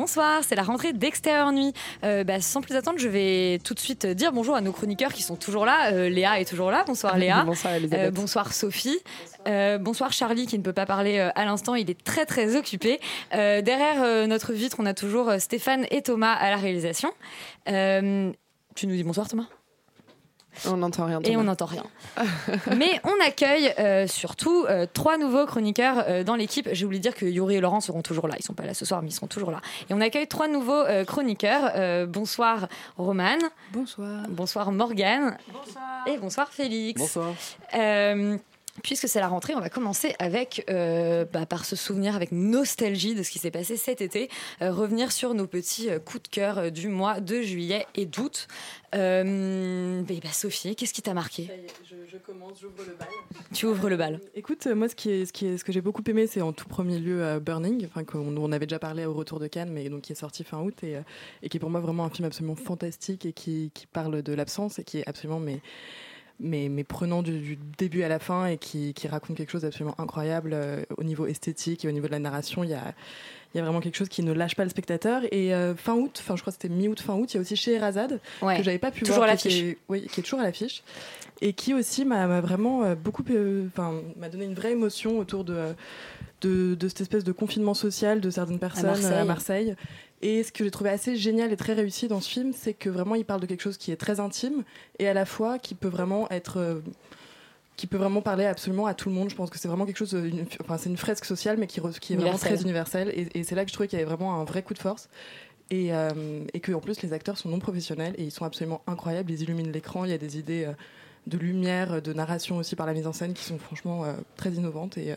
Bonsoir, c'est la rentrée d'Extérieur Nuit. Euh, bah, sans plus attendre, je vais tout de suite dire bonjour à nos chroniqueurs qui sont toujours là. Euh, Léa est toujours là. Bonsoir Léa. Bonsoir, Euh, bonsoir Sophie. Bonsoir Charlie qui ne peut pas parler à l'instant, il est très très occupé. Derrière notre vitre, on a toujours Stéphane et Thomas à la réalisation. Tu nous dis bonsoir Thomas? On n'entend rien. et on n'entend rien. Mais on accueille euh, surtout euh, trois nouveaux chroniqueurs euh, dans l'équipe. J'ai oublié de dire que Yuri et Laurent seront toujours là. Ils sont pas là ce soir, mais ils seront toujours là. Et on accueille trois nouveaux euh, chroniqueurs. Euh, bonsoir Romane. Bonsoir. Bonsoir Morgane. Et bonsoir Félix. Bonsoir. Puisque c'est la rentrée, on va commencer avec, euh, bah, par se souvenir avec nostalgie de ce qui s'est passé cet été, euh, revenir sur nos petits euh, coups de cœur euh, du mois de juillet et d'août. Euh, bah, bah, Sophie, qu'est-ce qui t'a marqué? Je, je commence, j'ouvre le bal. Tu ouvres le bal. Écoute, moi, ce, qui est, ce, qui est, ce que j'ai beaucoup aimé, c'est en tout premier lieu euh, Burning, enfin, qu'on on avait déjà parlé au retour de Cannes, mais donc qui est sorti fin août et, et qui est pour moi vraiment un film absolument fantastique et qui, qui parle de l'absence et qui est absolument mais, mais, mais prenant du, du début à la fin et qui, qui raconte quelque chose d'absolument incroyable euh, au niveau esthétique et au niveau de la narration. Il y a, il y a vraiment quelque chose qui ne lâche pas le spectateur. Et euh, fin août, enfin je crois que c'était mi-août, fin août, il y a aussi Scheherazade Ouais. que j'avais pas pu Toujours voir, à qui l'affiche. est- oui, qui est toujours à l'affiche et qui aussi m'a vraiment euh, beaucoup, enfin m'a donné une vraie émotion autour de, de de cette espèce de confinement social de certaines personnes Marseille. à Marseille. Et ce que j'ai trouvé assez génial et très réussi dans ce film, c'est que vraiment il parle de quelque chose qui est très intime et à la fois qui peut vraiment être euh, qui peut vraiment parler absolument à tout le monde. Je pense que c'est vraiment quelque chose, une- enfin c'est une fresque sociale, mais qui, est vraiment Universelle. très universelle. Et, et c'est là que je trouvais qu'il y avait vraiment un vrai coup de force. Et, euh, et que en plus les acteurs sont non professionnels et ils sont absolument incroyables. Ils illuminent l'écran. Il y a des idées euh, de lumière, de narration aussi par la mise en scène qui sont franchement euh, très innovantes. Et,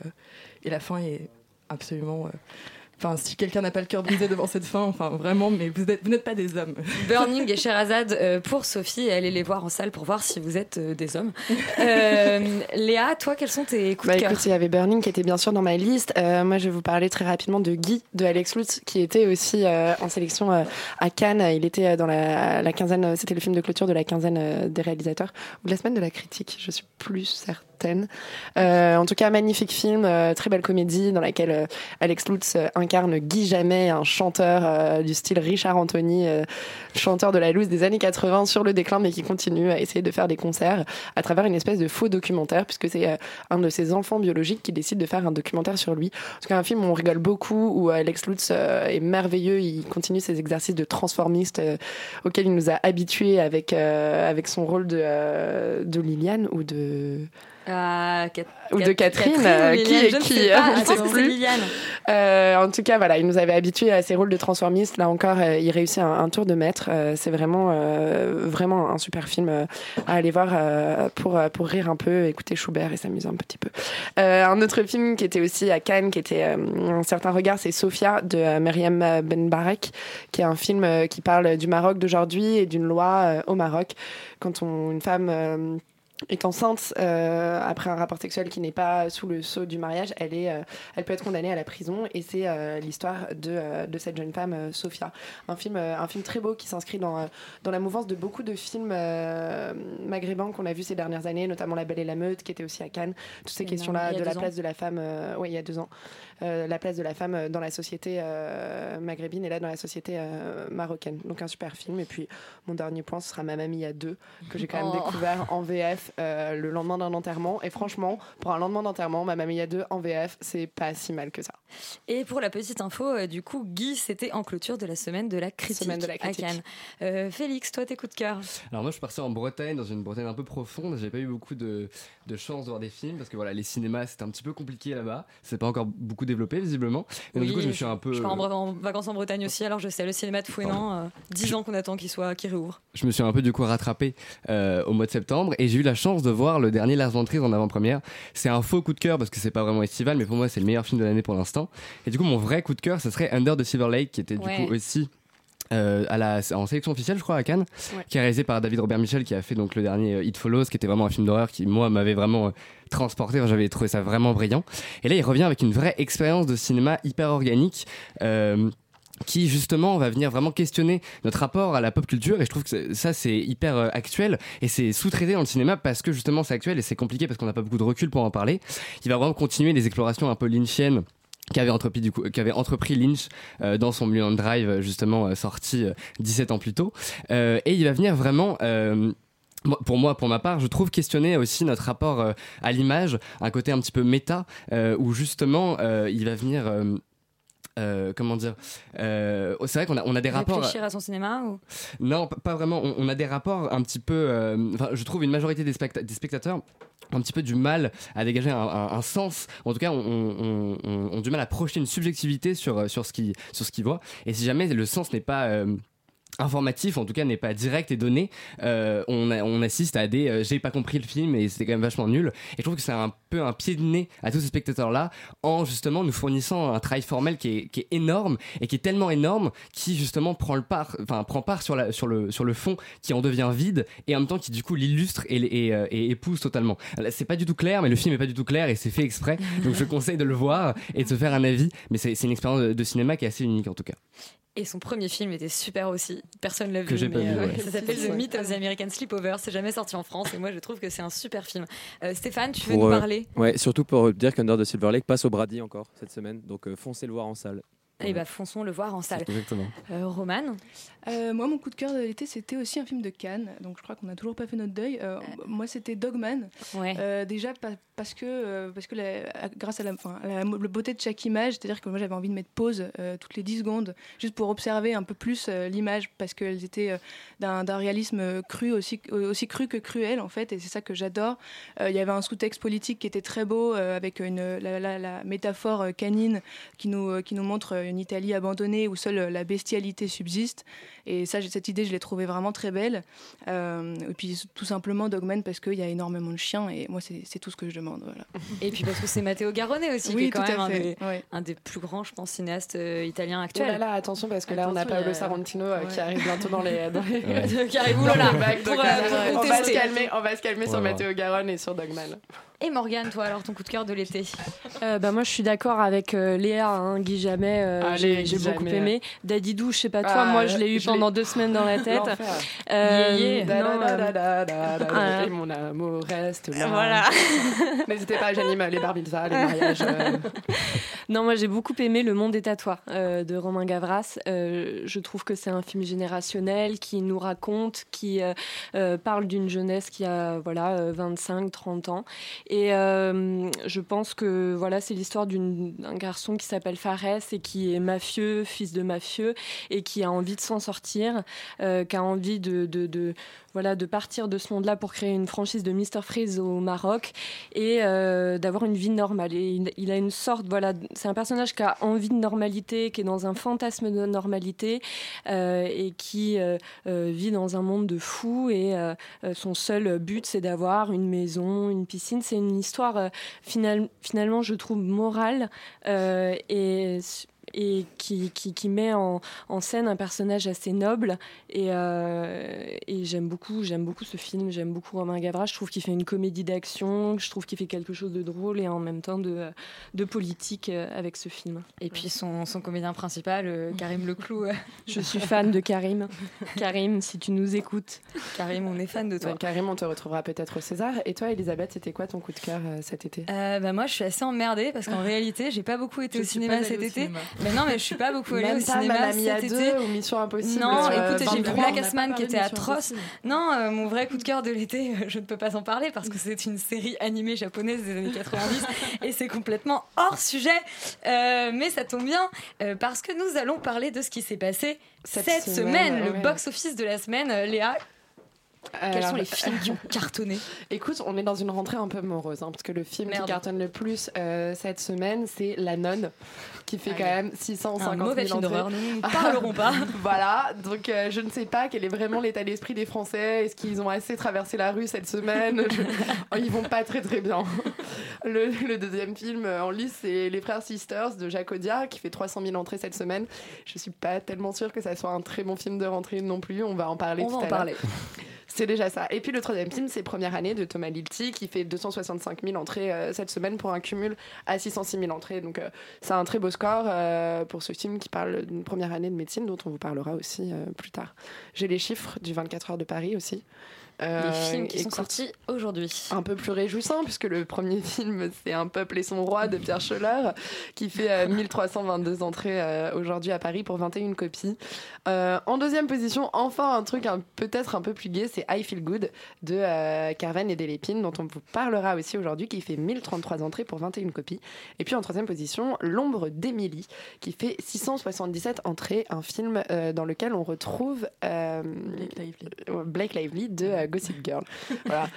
et la fin est absolument. Enfin, si quelqu'un n'a pas le cœur brisé devant cette fin, enfin vraiment, mais vous êtes- vous n'êtes pas des hommes. Burning et Sherazade euh, pour Sophie. et Allez les voir en salle pour voir si vous êtes euh, des hommes. Euh, Léa, toi, quels sont tes coups Bah de cœur écoute, il y avait Burning qui était bien sûr dans ma liste. Euh, moi, je vais vous parler très rapidement de Guy de Alex Lutz, qui était aussi euh, en sélection euh, à Cannes. Il était euh, dans la, la quinzaine, c'était le film de clôture de la quinzaine euh, des réalisateurs ou de la semaine de la critique. Je suis plus certaine. Euh, en tout cas, magnifique film, euh, très belle comédie dans laquelle euh, Alex Lutz incarne Guy Jamais, un chanteur du style Richard Anthony, chanteur de la loose des années 80 sur le déclin, mais qui continue à essayer de faire des concerts à travers une espèce de faux documentaire, puisque c'est un de ses enfants biologiques qui décide de faire un documentaire sur lui. En tout cas, un film où on rigole beaucoup, où Alex Lutz est merveilleux, il continue ses exercices de transformiste auxquels il nous a habitués avec, avec son rôle de Liliane ou de, Cat- ou de Cat- Catherine, euh, Liliane, qui est je ne qui, sais ne Je c'est plus. Liliane. Euh, en tout cas, voilà, il nous avait habitués à ces rôles de transformiste. Là encore, euh, il réussit un, un tour de maître. Euh, c'est vraiment, euh, vraiment un super film euh, à aller voir euh, pour, euh, pour rire un peu, écouter Schubert et s'amuser un petit peu. Euh, un autre film qui était aussi à Cannes, qui était euh, un certain regard, c'est Sophia de euh, Myriam Benbarek, qui est un film euh, qui parle du Maroc d'aujourd'hui et d'une loi euh, au Maroc quand on, une femme euh, est enceinte euh, après un rapport sexuel qui n'est pas sous le sceau du mariage, elle, est, euh, elle peut être condamnée à la prison. Et c'est euh, l'histoire de, de cette jeune femme, Sophia. Un film, un film très beau qui s'inscrit dans, dans la mouvance de beaucoup de films maghrébins qu'on a vus ces dernières années, notamment La Belle et la Meute, qui était aussi à Cannes. Toutes ces questions-là de la ans. place de la femme, ouais, il y a deux ans, la place de la femme dans la société maghrébine et là dans la société marocaine. Donc un super film. Et puis mon dernier point, ce sera Ma mamie à deux, que j'ai quand même Oh. découvert en VF VF euh, le lendemain d'un enterrement. Et franchement, pour un lendemain d'enterrement, Mamma Mia 2 en VF, c'est pas si mal que ça. Et pour la petite info, euh, du coup, Guy, c'était en clôture de la semaine de la critique, Semaine de la à. Cannes. Euh, Félix, toi, tes coups de cœur? Alors moi je suis parti en Bretagne, dans une Bretagne un peu profonde, j'ai pas eu beaucoup de, de chance de voir des films parce que voilà les cinémas c'était un petit peu compliqué là-bas, c'est pas encore beaucoup développé visiblement. Et donc, du coup je me suis un peu, Je pars en, vacances en Bretagne aussi, alors je sais, le cinéma de Fouenan, euh, 10 ans qu'on attend qu'il soit, qu'il réouvre. je me suis un peu du coup rattrapé euh, au mois de septembre et j'ai eu la chance de voir le dernier Lars von Trier en avant-première. C'est un faux coup de cœur parce que c'est pas vraiment estival, mais pour moi c'est le meilleur film de l'année pour l'instant. Et du coup mon vrai coup de cœur ce serait Under the Silver Lake qui était du Ouais. coup aussi euh, à la, en sélection officielle, je crois, à Cannes, Ouais. qui est réalisé par David Robert Michel, qui a fait donc le dernier euh, It Follows, qui était vraiment un film d'horreur qui, moi, m'avait vraiment euh, transporté. Enfin, J'avais trouvé ça vraiment brillant. Et là, il revient avec une vraie expérience de cinéma hyper organique. Qui justement va venir vraiment questionner notre rapport à la pop culture. Et je trouve que ça c'est hyper euh, actuel. Et c'est sous-traité dans le cinéma parce que justement c'est actuel et c'est compliqué parce qu'on n'a pas beaucoup de recul pour en parler. Il va vraiment continuer les explorations un peu lynchiennes qu'avait entrepris Lynch euh, dans son Mulholland Drive euh, justement sorti euh, 17 ans plus tôt. Et il va venir vraiment pour moi, pour ma part, je trouve questionner aussi notre rapport à l'image, un côté un petit peu méta, où justement il va venir, euh, comment dire, euh, c'est vrai qu'on a, on a des rapports. Réfléchir à son cinéma ou... Non, pas vraiment. On, on a des rapports un petit peu. euh, je trouve une majorité des, specta- des spectateurs ont un petit peu du mal à dégager un, un- un sens. En tout cas, on, on- du mal à projeter une subjectivité sur sur ce qui sur ce qu'ils voient. Et si jamais le sens n'est pas euh, informatif, en tout cas n'est pas direct et donné, euh, on, a- on assiste à des euh, j'ai pas compris le film et c'était quand même vachement nul. Et je trouve que c'est un peu un pied de nez à tous ces spectateurs-là en justement nous fournissant un travail formel qui est, qui est énorme et qui est tellement énorme qui justement prend le part, enfin prend part sur, la, sur, le, sur le fond qui en devient vide et en même temps qui du coup l'illustre et, et, euh, et épouse totalement. C'est pas du tout clair, mais le film est pas du tout clair et c'est fait exprès. Donc je conseille de le voir et de se faire un avis. Mais c'est c'est une expérience de, de cinéma qui est assez unique en tout cas. Et son premier film était super aussi. Personne l'a vu. Que j'ai pas mais, vu, euh, ouais. Ça s'appelle The. Myth of the American Sleepover. C'est jamais sorti en France et moi je trouve que c'est un super film. Euh, Stéphane, tu veux Pour, nous euh, parler? Ouais, surtout pour dire qu'Under the Silver Lake passe au Brady encore cette semaine, donc euh, foncez le voir en salle. Eh bah fonçons le voir en salle. Exactement. Euh, Roman Euh, moi, mon coup de cœur de l'été, c'était aussi un film de Cannes. Donc, je crois qu'on n'a toujours pas fait notre deuil. Euh, moi, c'était Dogman. Ouais. Euh, déjà pa- parce que, euh, parce que la- grâce à la, enfin, à la beauté de chaque image, c'est-à-dire que moi j'avais envie de mettre pause euh, toutes les 10 secondes, juste pour observer un peu plus euh, l'image, parce qu'elles étaient euh, d'un réalisme cru, aussi, aussi cru que cruel en fait, et c'est ça que j'adore. Euh, Il y avait un sous-texte politique qui était très beau, euh, avec une, la, la- la métaphore euh, canine qui nous, euh, qui nous montre une Italie abandonnée où seule la bestialité subsiste. Et ça, cette idée, je l'ai trouvée vraiment très belle. Euh, et puis tout simplement Dogman parce qu'il y a énormément de chiens et moi, c'est tout ce que je demande. Voilà. Et puis parce que c'est Matteo Garrone aussi, Oui, qui est quand tout à même un fait, des, ouais. un des plus grands, je pense, cinéastes euh, italiens Oh actuels. là là, attention parce que là on a Paolo a- Sorrentino euh, qui arrive bientôt dans les. Dans les... Ouais. Qui arrive, dans oulala, pour, pour on va se calmer, on va se calmer sur. Matteo Garonne et sur Dogman. Et Morgane, toi alors ton coup de cœur de l'été Euh, bah, moi, je suis d'accord avec euh, Léa, hein, Guy Jamais. euh, Allez, j'ai beaucoup Jamais. aimé. Daddy Dou, je sais pas toi, Ah, moi, je l'ai eu pendant deux semaines dans la tête. Ah. Et mon amour reste là. Voilà. N'hésitez pas, j'anime les bar mitzvahs, les mariages. euh, Non, moi j'ai beaucoup aimé Le Monde est à toi euh, de Romain Gavras. Euh, je trouve que c'est un film générationnel qui nous raconte, qui parle d'une jeunesse qui a voilà 25-30 ans. Et euh, je pense que voilà c'est l'histoire d'un garçon qui s'appelle Fares et qui est mafieux, fils de mafieux, et qui a envie de s'en sortir, euh, qui a envie de, voilà, de partir de ce monde-là pour créer une franchise de Mr. Freeze au Maroc et euh, d'avoir une vie normale. Et il, a une sorte, voilà, c'est un personnage qui a envie de normalité, qui est dans un fantasme de normalité euh, et qui euh, vit dans un monde de fous. Et son seul but, c'est d'avoir une maison, une piscine. C'est une histoire final- finalement, je trouve, morale et et qui, qui, qui met en, en scène un personnage assez noble et, euh, et j'aime beaucoup j'aime beaucoup ce film j'aime beaucoup Romain Gavras je trouve qu'il fait une comédie d'action je trouve qu'il fait quelque chose de drôle et en même temps de, de politique euh, avec ce film Et puis son, son comédien principal, euh, Karim Leclou. je suis fan de Karim Karim si tu nous écoutes Karim, on est fan de toi. ouais, Karim, on te retrouvera peut-être au César. Et toi, Elisabeth, c'était quoi ton coup de cœur cet été? Euh, bah moi je suis assez emmerdée parce qu'en réalité j'ai pas beaucoup été Je au cinéma cet été. cinéma. Mais non mais je suis pas beaucoup allée Même au pas cinéma Mamma cet 2 été. ou Mission Impossible Non, euh, écoute, j'ai vu 23. Black Assman qui était atroce. Non, euh, mon vrai coup de cœur de l'été, euh, je ne peux pas en parler parce que c'est une série animée japonaise des années 90 et c'est complètement hors sujet. Euh, mais ça tombe bien parce que nous allons parler de ce qui s'est passé cette, Cette semaine, semaine, le ouais. box-office de la semaine. Léa, quels Alors, sont les films qui ont cartonné? Écoute, on est dans une rentrée un peu morose, hein, parce que le film Merde. qui cartonne le plus euh, cette semaine, c'est La Nonne, qui fait quand même 650 Un 000 mauvais film entrées. d'horreur, nous ne parlerons pas. voilà, donc euh, je ne sais pas quel est vraiment l'état d'esprit des Français. Est-ce qu'ils ont assez traversé la rue cette semaine? Je- Oh, Ils vont pas très très bien. Le, le deuxième film euh, en lice, c'est Les Frères Sisters de Jacques Audiard, qui fait 300 000 entrées cette semaine. Je suis pas tellement sûre que ça soit un très bon film de rentrée non plus. On va en parler On tout va en à parler. C'est déjà ça. Et puis le troisième film, c'est Première année de Thomas Lilti, qui fait 265 000 entrées euh, cette semaine pour un cumul à 606 000 entrées. Donc euh, c'est un très beau score euh, pour ce film qui parle d'une première année de médecine, dont on vous parlera aussi euh, plus tard. J'ai les chiffres du 24 heures de Paris aussi. Euh, Les films qui sont écoute, sortis aujourd'hui. un peu plus réjouissant puisque le premier film c'est Un peuple et son roi de Pierre Scholler qui fait euh, 1322 entrées euh, aujourd'hui à Paris pour 21 copies. Euh, en deuxième position, enfin un truc peut-être un peu plus gai, c'est I Feel Good de euh, Carven et Delépine dont on vous parlera aussi aujourd'hui qui fait 1033 entrées pour 21 copies. Et puis en troisième position, L'ombre d'Émilie qui fait 677 entrées, un film euh, dans lequel on retrouve euh, Blake Lively de euh, Gossip Girl. Voilà.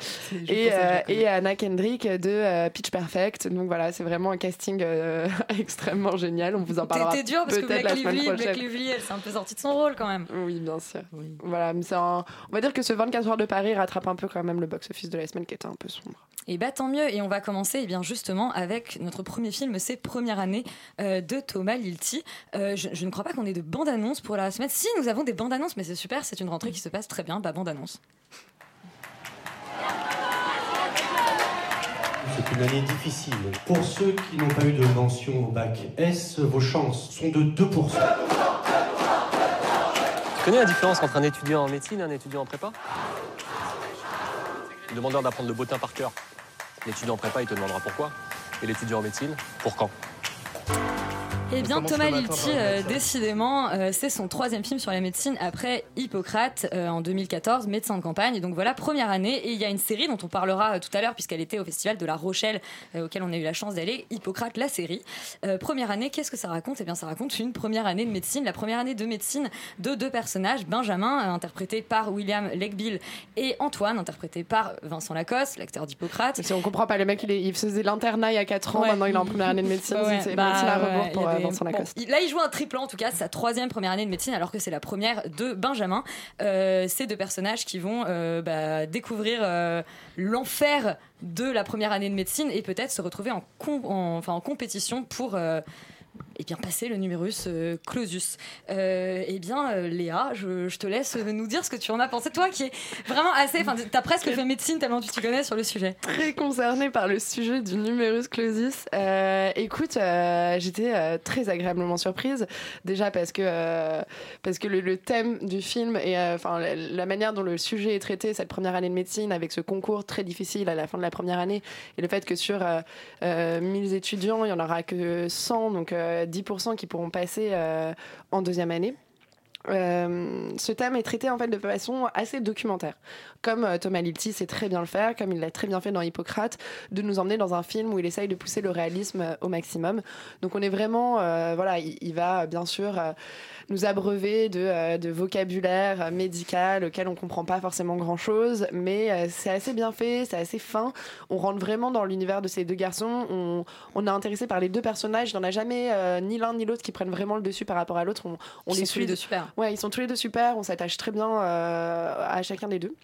et, euh, et Anna Kendrick de euh, Pitch Perfect. Donc voilà, c'est vraiment un casting euh, extrêmement génial. On vous en parlera T'es dur parce que peut-être Black la semaine Lively, Black prochaine. Lively, elle s'est un peu sortie de son rôle quand même. Oui, bien sûr. Voilà, mais c'est un- on va dire que ce 24 heures de Paris rattrape un peu quand même le box-office de la semaine qui était un peu sombre. Et bah tant mieux. Et on va commencer eh bien justement avec notre premier film, c'est Première année euh, de Thomas Lilti. Euh, je, je ne crois pas qu'on ait de bande-annonce pour la semaine. Si, nous avons des bandes-annonces, mais c'est super. C'est une rentrée qui se passe très bien. Bah bande-annonce. C'est une année difficile. Pour ceux qui n'ont pas eu de mention au bac S, vos chances sont de 2%. Tu connais la différence entre un étudiant en médecine et un étudiant en prépa? Le demandeur d'apprendre le bottin par cœur. L'étudiant en prépa, il te demandera pourquoi. Et l'étudiant en médecine, pour quand? Eh bien, Thomas Lilti, euh, décidément, euh, c'est son troisième film sur la médecine après Hippocrate euh, en 2014, médecin de campagne. Et donc voilà, première année. Et il y a une série dont on parlera euh, tout à l'heure, puisqu'elle était au festival de La Rochelle, euh, auquel on a eu la chance d'aller. Hippocrate, la série. Euh, première année, qu'est-ce que ça raconte? Eh bien, ça raconte une première année de médecine. La première année de médecine de deux personnages Benjamin, euh, interprété par William Legbill, et Antoine, interprété par Vincent Lacoste, l'acteur d'Hippocrate. Si on comprend pas, le mec il, est- il faisait l'internat il y a 4 ans, Ouais. maintenant il est en première année de médecine. Ouais, c'est bah, médecine à ouais, pour bon, là, il joue un triplan, en tout cas, sa troisième première année de médecine, alors que c'est la première de Benjamin. Euh, ces deux personnages qui vont euh, bah, découvrir euh, l'enfer de la première année de médecine et peut-être se retrouver en, com- en- enfin, en compétition pour. Eh bien, passer le numerus euh, clausus. Euh, eh bien, euh, Léa, je, je te laisse nous dire ce que tu en as pensé. Toi qui es vraiment assez. Enfin, t'as presque fait médecine tellement tu t'y connais sur le sujet. très concernée par le sujet du numerus clausus. Euh, écoute, euh, j'étais très agréablement surprise. Déjà parce que, parce que le, le thème du film et enfin la, la manière dont le sujet est traité cette première année de médecine avec ce concours très difficile à la fin de la première année et le fait que sur euh, euh, 1000 étudiants, il y en aura que 100, donc 10% qui pourront passer euh, en deuxième année. Euh, ce thème est traité en fait de façon assez documentaire, comme euh, Thomas Lilti sait très bien le faire, comme il l'a très bien fait dans Hippocrate, de nous emmener dans un film où il essaye de pousser le réalisme euh, au maximum. Donc on est vraiment, voilà, il, il va bien sûr nous abreuver de, de vocabulaire médical auquel on comprend pas forcément grand chose, mais c'est assez bien fait, c'est assez fin. On rentre vraiment dans l'univers de ces deux garçons. On, on est intéressé par les deux personnages. Il n'y en a jamais ni l'un ni l'autre qui prennent vraiment le dessus par rapport à l'autre. On, on les suit deux super. Ouais, ils sont tous les deux super. On s'attache très bien euh, à chacun des deux.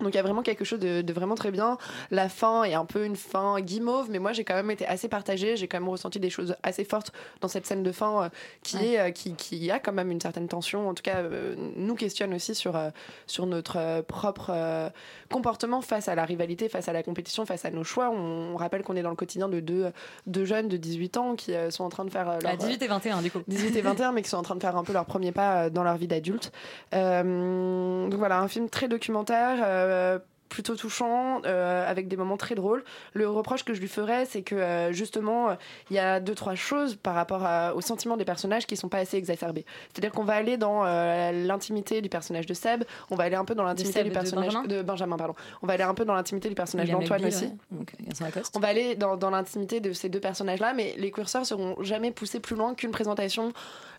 Donc il y a vraiment quelque chose de, de vraiment très bien. La fin est un peu une fin guimauve, mais moi j'ai quand même été assez partagée. J'ai quand même ressenti des choses assez fortes dans cette scène de fin euh, qui, Ouais. est, euh, qui, qui a quand même une certaine tension. En tout cas, euh, nous questionne aussi sur, sur notre propre comportement face à la rivalité, face à la compétition, face à nos choix. On, on rappelle qu'on est dans le quotidien de deux, deux jeunes de 18 ans qui sont en train de faire leur, À 18 et 21, du coup. 18 et 21, mais qui sont en train de faire un peu leur premier pas dans leur vie d'adulte. Donc voilà, un film très documentaire. Euh, plutôt touchant, euh, avec des moments très drôles. Le reproche que je lui ferais, c'est que euh, justement, euh, il y a deux, trois choses par rapport à- au sentiment des personnages qui sont pas assez exacerbés. C'est-à-dire qu'on va aller dans l'intimité du personnage de Seb, on va aller un peu dans l'intimité du de personnage Benjamin de Benjamin, pardon. On va aller un peu dans l'intimité du personnage d'Antoine aussi. ouais. Donc. On va aller dans, dans l'intimité de ces deux personnages-là, mais les curseurs seront jamais poussés plus loin qu'une présentation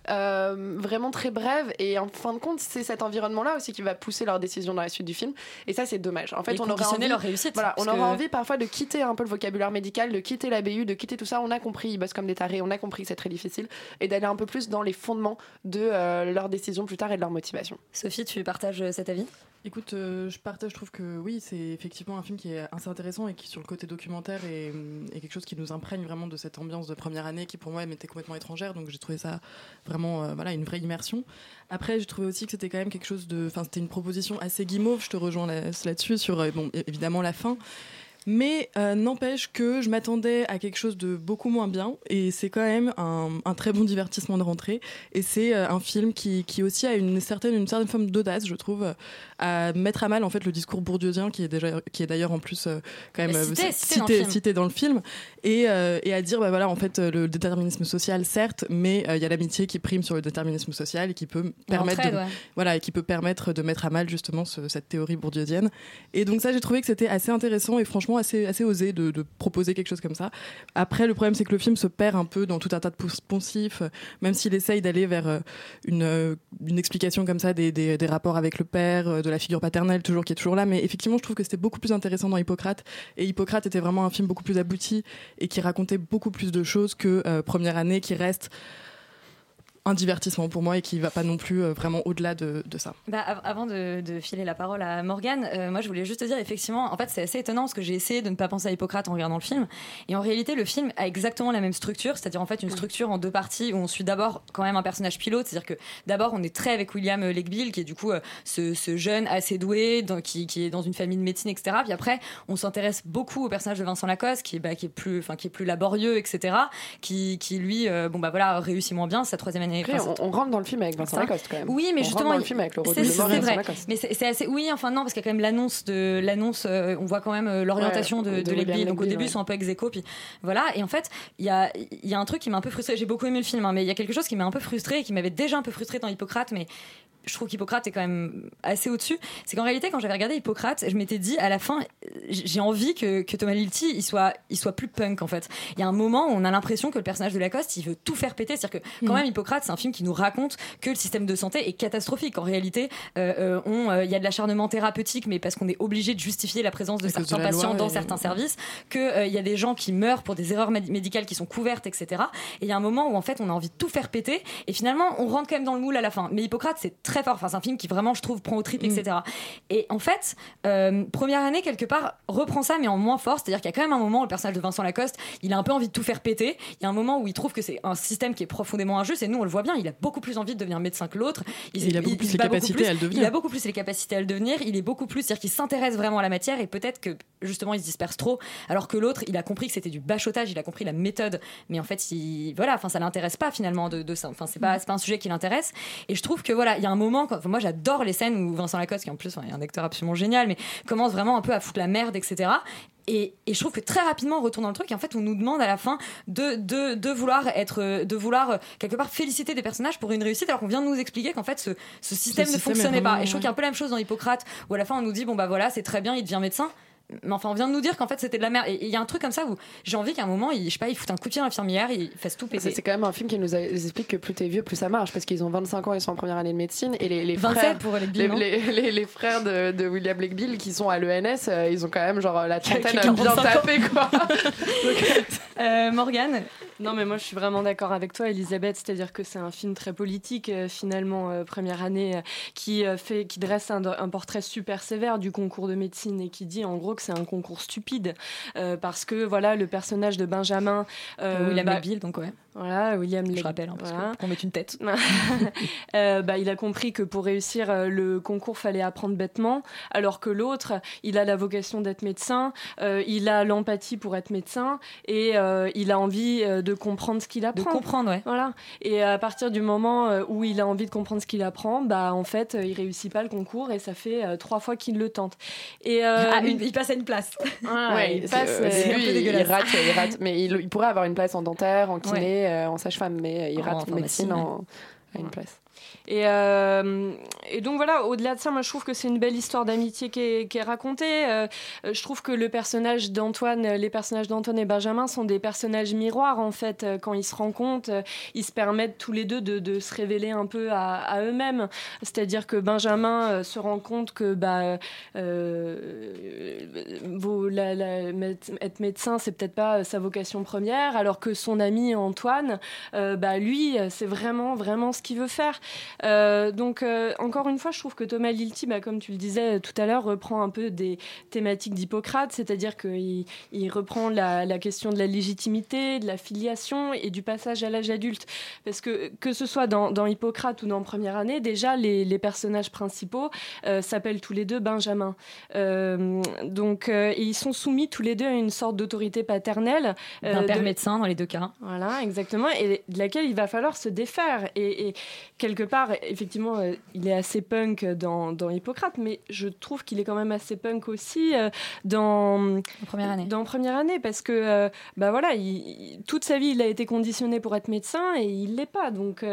euh, vraiment très brève. Et en fin de compte, c'est cet environnement-là aussi qui va pousser leurs décisions dans la suite du film. Et ça, c'est dommage. En fait, Et on aurait envie, leur réussite, Voilà, on aura que- envie parfois de quitter un peu le vocabulaire médical, de quitter la BU, de quitter tout ça. On a compris, ils bossent comme des tarés, on a compris que c'est très difficile, et d'aller un peu plus dans les fondements de euh, leurs décisions plus tard et de leur motivation. Sophie, tu partages cet avis? Écoute, euh, je partage, je trouve que oui, c'est effectivement un film qui est assez intéressant et qui, sur le côté documentaire, est, quelque chose qui nous imprègne vraiment de cette ambiance de première année qui, pour moi, m'était complètement étrangère. Donc, j'ai trouvé ça vraiment, euh, voilà, une vraie immersion. Après, j'ai trouvé aussi que c'était quand même quelque chose de. Enfin, c'était une proposition assez guimauve, je te rejoins là- là-dessus, sur, euh, bon, évidemment, la fin. Mais euh, n'empêche que je m'attendais à quelque chose de beaucoup moins bien et c'est quand même un, un très bon divertissement de rentrée et c'est euh, un film qui, qui aussi a une certaine, une certaine forme d'audace je trouve euh, à mettre à mal en fait le discours bourdieusien qui est déjà qui est d'ailleurs en plus euh, quand même cité- dans le cité, film. cité dans le film et, et à dire bah voilà en fait le déterminisme social certes mais il y a l'amitié qui prime sur le déterminisme social et qui peut permettre de, ouais. voilà et qui peut permettre de mettre à mal justement ce- cette théorie bourdieusienne et donc ça j'ai trouvé que c'était assez intéressant et franchement assez assez osé de, proposer quelque chose comme ça. Après le problème c'est que le film se perd un peu dans tout un tas de pon- poncifs euh, même s'il essaye d'aller vers euh, une, euh, une explication comme ça des, des, rapports avec le père de la figure paternelle toujours qui est toujours là. Mais effectivement je trouve que c'était beaucoup plus intéressant dans Hippocrate. Et Hippocrate était vraiment un film beaucoup plus abouti et qui racontait beaucoup plus de choses que Première année qui reste un divertissement pour moi et qui va pas non plus euh, vraiment au-delà de, de ça. Bah, av- avant de, de filer la parole à Morgane, euh, moi je voulais juste te dire effectivement, en fait c'est assez étonnant parce que j'ai essayé de ne pas penser à Hippocrate en regardant le film, et en réalité le film a exactement la même structure, c'est-à-dire en fait une structure en deux parties où on suit d'abord quand même un personnage pilote, c'est-à-dire que d'abord on est très avec William Legbill qui est du coup euh, ce, ce jeune assez doué dans- qui, qui est dans une famille de médecine etc. Puis après on s'intéresse beaucoup au personnage de Vincent Lacoste qui est bah, qui est plus, enfin qui est plus laborieux etc. Qui, qui lui euh, bon bah voilà réussit moins bien sa troisième année. Après, enfin, on, on rentre dans le film avec Vincent. Lacoste quand même. Oui, mais On justement, dans le il- film avec le c'est c'est vrai. Mais c'est assez. Oui, enfin non, parce qu'il y a quand même l'annonce de l'annonce. euh, on voit quand même euh, l'orientation Ouais, de, de. Donc au début, ouais. ils sont un peu ex puis voilà. Et en fait, il y a il y a un truc qui m'a un peu frustré. J'ai beaucoup aimé le film, hein, mais il y a quelque chose qui m'a un peu frustré et qui m'avait déjà un peu frustré dans Hippocrate, mais je trouve qu'Hippocrate est quand même assez au-dessus. C'est qu'en réalité, quand j'avais regardé Hippocrate, je m'étais dit à la fin, j'ai envie que, que Thomas Lilty il soit, il soit plus punk en fait. Il y a un moment où on a l'impression que le personnage de Lacoste, il veut tout faire péter. C'est-à-dire que quand Mm. même, Hippocrate, c'est un film qui nous raconte que le système de santé est catastrophique. En réalité, euh, euh, euh, il y a de l'acharnement thérapeutique, mais parce qu'on est obligé de justifier la présence de À certains de patients dans et- certains services, qu'il y a des gens qui meurent pour des erreurs méd- médicales qui sont couvertes, etc. Et il y a un moment où en fait, on a envie de tout faire péter, et finalement, on rentre quand même dans le moule à la fin. Mais Hippocrate, c'est très fort. Enfin, c'est un film qui vraiment, je trouve, prend au trip, etc. Et en fait, euh, première année quelque part reprend ça, mais en moins fort. C'est-à-dire qu'il y a quand même un moment où le personnage de Vincent Lacoste, il a un peu envie de tout faire péter. Il y a un moment où il trouve que c'est un système qui est profondément injuste, et nous, on le voit bien. Il a beaucoup plus envie de devenir médecin que l'autre. Il a beaucoup plus les capacités plus. à le devenir. Il a beaucoup plus les capacités à le devenir. Il est beaucoup plus, c'est-à-dire qu'il s'intéresse vraiment à la matière, et peut-être que justement, il se disperse trop. Alors que l'autre, il a compris que c'était du bachotage. Il a compris la méthode, mais en fait, il, voilà, enfin, ça l'intéresse pas finalement de, de ça. Enfin, c'est pas, c'est pas un sujet qui l'intéresse. Et je trouve que voilà, il y a un moment. Quand, enfin, moi, j'adore les scènes où Vincent Lacoste, qui en plus est un acteur absolument génial, mais commence vraiment un peu à foutre la merde, etc. Et, et je trouve que très rapidement on retourne dans le truc et en fait on nous demande à la fin de, de, de vouloir être euh, de vouloir euh, quelque part féliciter des personnages pour une réussite alors qu'on vient de nous expliquer qu'en fait ce, ce système ne système fonctionnait pas et je trouve qu'il y a un peu la même chose dans Hippocrate où à la fin on nous dit bon bah voilà c'est très bien il devient médecin mais enfin on vient de nous dire qu'en fait c'était de la merde et il y a un truc comme ça où j'ai envie qu'à un moment il, je sais pas il fout un coup de pied à l'infirmière il fasse tout péter C'est quand même un film qui nous a- explique que plus t'es vieux, plus ça marche, parce qu'ils ont 25 ans, ils sont en première année de médecine, et les, les 27 frères, pour les, les, les- les frères de, de William Legbill qui sont à l'ENS, euh, ils ont quand même genre la trentaine bien 25 ans. tapé quoi. Euh, Morgane Non, mais moi je suis vraiment d'accord avec toi, Elisabeth. C'est-à-dire que c'est un film très politique, euh, finalement, euh, première année, euh, qui, fait, qui dresse un, un portrait super sévère du concours de médecine et qui dit en gros que c'est un concours stupide. parce que voilà, le personnage de Benjamin. William bah, donc ouais Voilà, William je rappelle hein, parce que- voilà. pour qu'on mette une tête bah, il a compris que pour réussir le concours, fallait apprendre bêtement, alors que l'autre, il a la vocation d'être médecin, il a l'empathie pour être médecin, et il a envie de de comprendre ce qu'il apprend. comprendre, ouais. Voilà. Et à partir du moment euh, où il a envie de comprendre ce qu'il apprend, bah en fait, euh, il réussit pas le concours et ça fait euh, trois fois qu'il le tente. Et euh, Ah, il il passe à une place. Ah, Ouais, il passe, euh, un rate, il rate, mais il, il pourrait avoir une place en dentaire, en kiné, euh, en sage-femme, mais il En rate pharmacie, médecine en, à une place. Et, euh, et donc voilà, au-delà de ça, moi je trouve que c'est une belle histoire d'amitié qui est, racontée. Euh, je trouve que le personnage d'Antoine, euh, les personnages d'Antoine et Benjamin sont des personnages miroirs en fait. Quand ils se rencontrent, ils se permettent tous les deux de, se révéler un peu à, eux-mêmes. C'est-à-dire que Benjamin se rend compte que bah, être médecin, c'est peut-être pas sa vocation première, alors que son ami Antoine, bah, lui, c'est vraiment, vraiment ce qu'il veut faire. Euh, donc, euh, encore une fois, je trouve que Thomas Lilti, bah, comme tu le disais tout à l'heure, reprend un peu des thématiques d'Hippocrate, c'est-à-dire qu'il il reprend la, la question de la légitimité, de la filiation et du passage à l'âge adulte. Parce que, que ce soit dans, dans Hippocrate ou dans Première année, déjà, les, les personnages principaux euh, s'appellent tous les deux Benjamin. Euh, donc, euh, et ils sont soumis tous les deux à une sorte d'autorité paternelle. D'un euh, père de- médecin dans les deux cas. voilà, exactement, et de laquelle il va falloir se défaire. Et, et quelque part, effectivement, euh, il est assez punk dans, dans Hippocrate, mais je trouve qu'il est quand même assez punk aussi euh, dans première année. Dans première année, parce que euh, bah voilà, il- il- toute sa vie, il a été conditionné pour être médecin et il l'est pas. Donc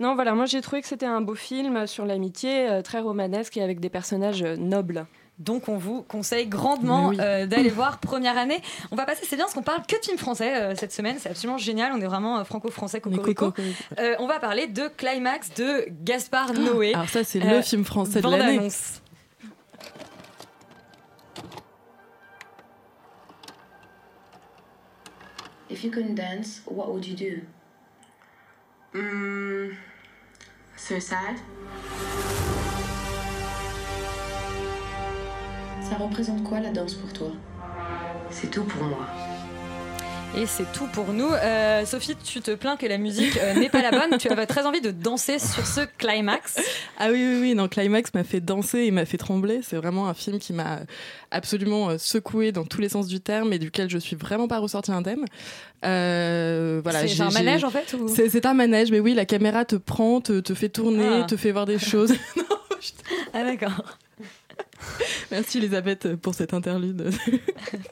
non, voilà, moi j'ai trouvé que c'était un beau film sur l'amitié, très romanesque et avec des personnages nobles. Donc on vous conseille grandement oui. euh, d'aller voir Première année. On va passer, c'est bien parce qu'on parle que de films français euh, cette semaine, c'est absolument génial, on est vraiment euh, franco-français, cocorico. Euh, on va parler de Climax de Gaspard Noé. Alors ça, c'est Euh, le film français de l'année. bande-annonce. If you couldn't dance, what would you do? Mm, suicide? Ça représente quoi la danse pour toi? C'est tout pour moi. Et c'est tout pour nous. Euh, Sophie, tu te plains que la musique euh, n'est pas la bonne. Tu avais très envie de danser sur ce climax. Ah oui, oui, oui, non, Climax m'a fait danser et m'a fait trembler. C'est vraiment un film qui m'a absolument euh, secoué dans tous les sens du terme et duquel je suis vraiment pas ressortie indemne. Euh, voilà, C'est un manège, en fait, ou- C'est c'est un manège, mais oui, la caméra te prend, te, te fait tourner, Ah. te fait voir des choses. Ah d'accord. Merci Elisabeth pour cette interlude.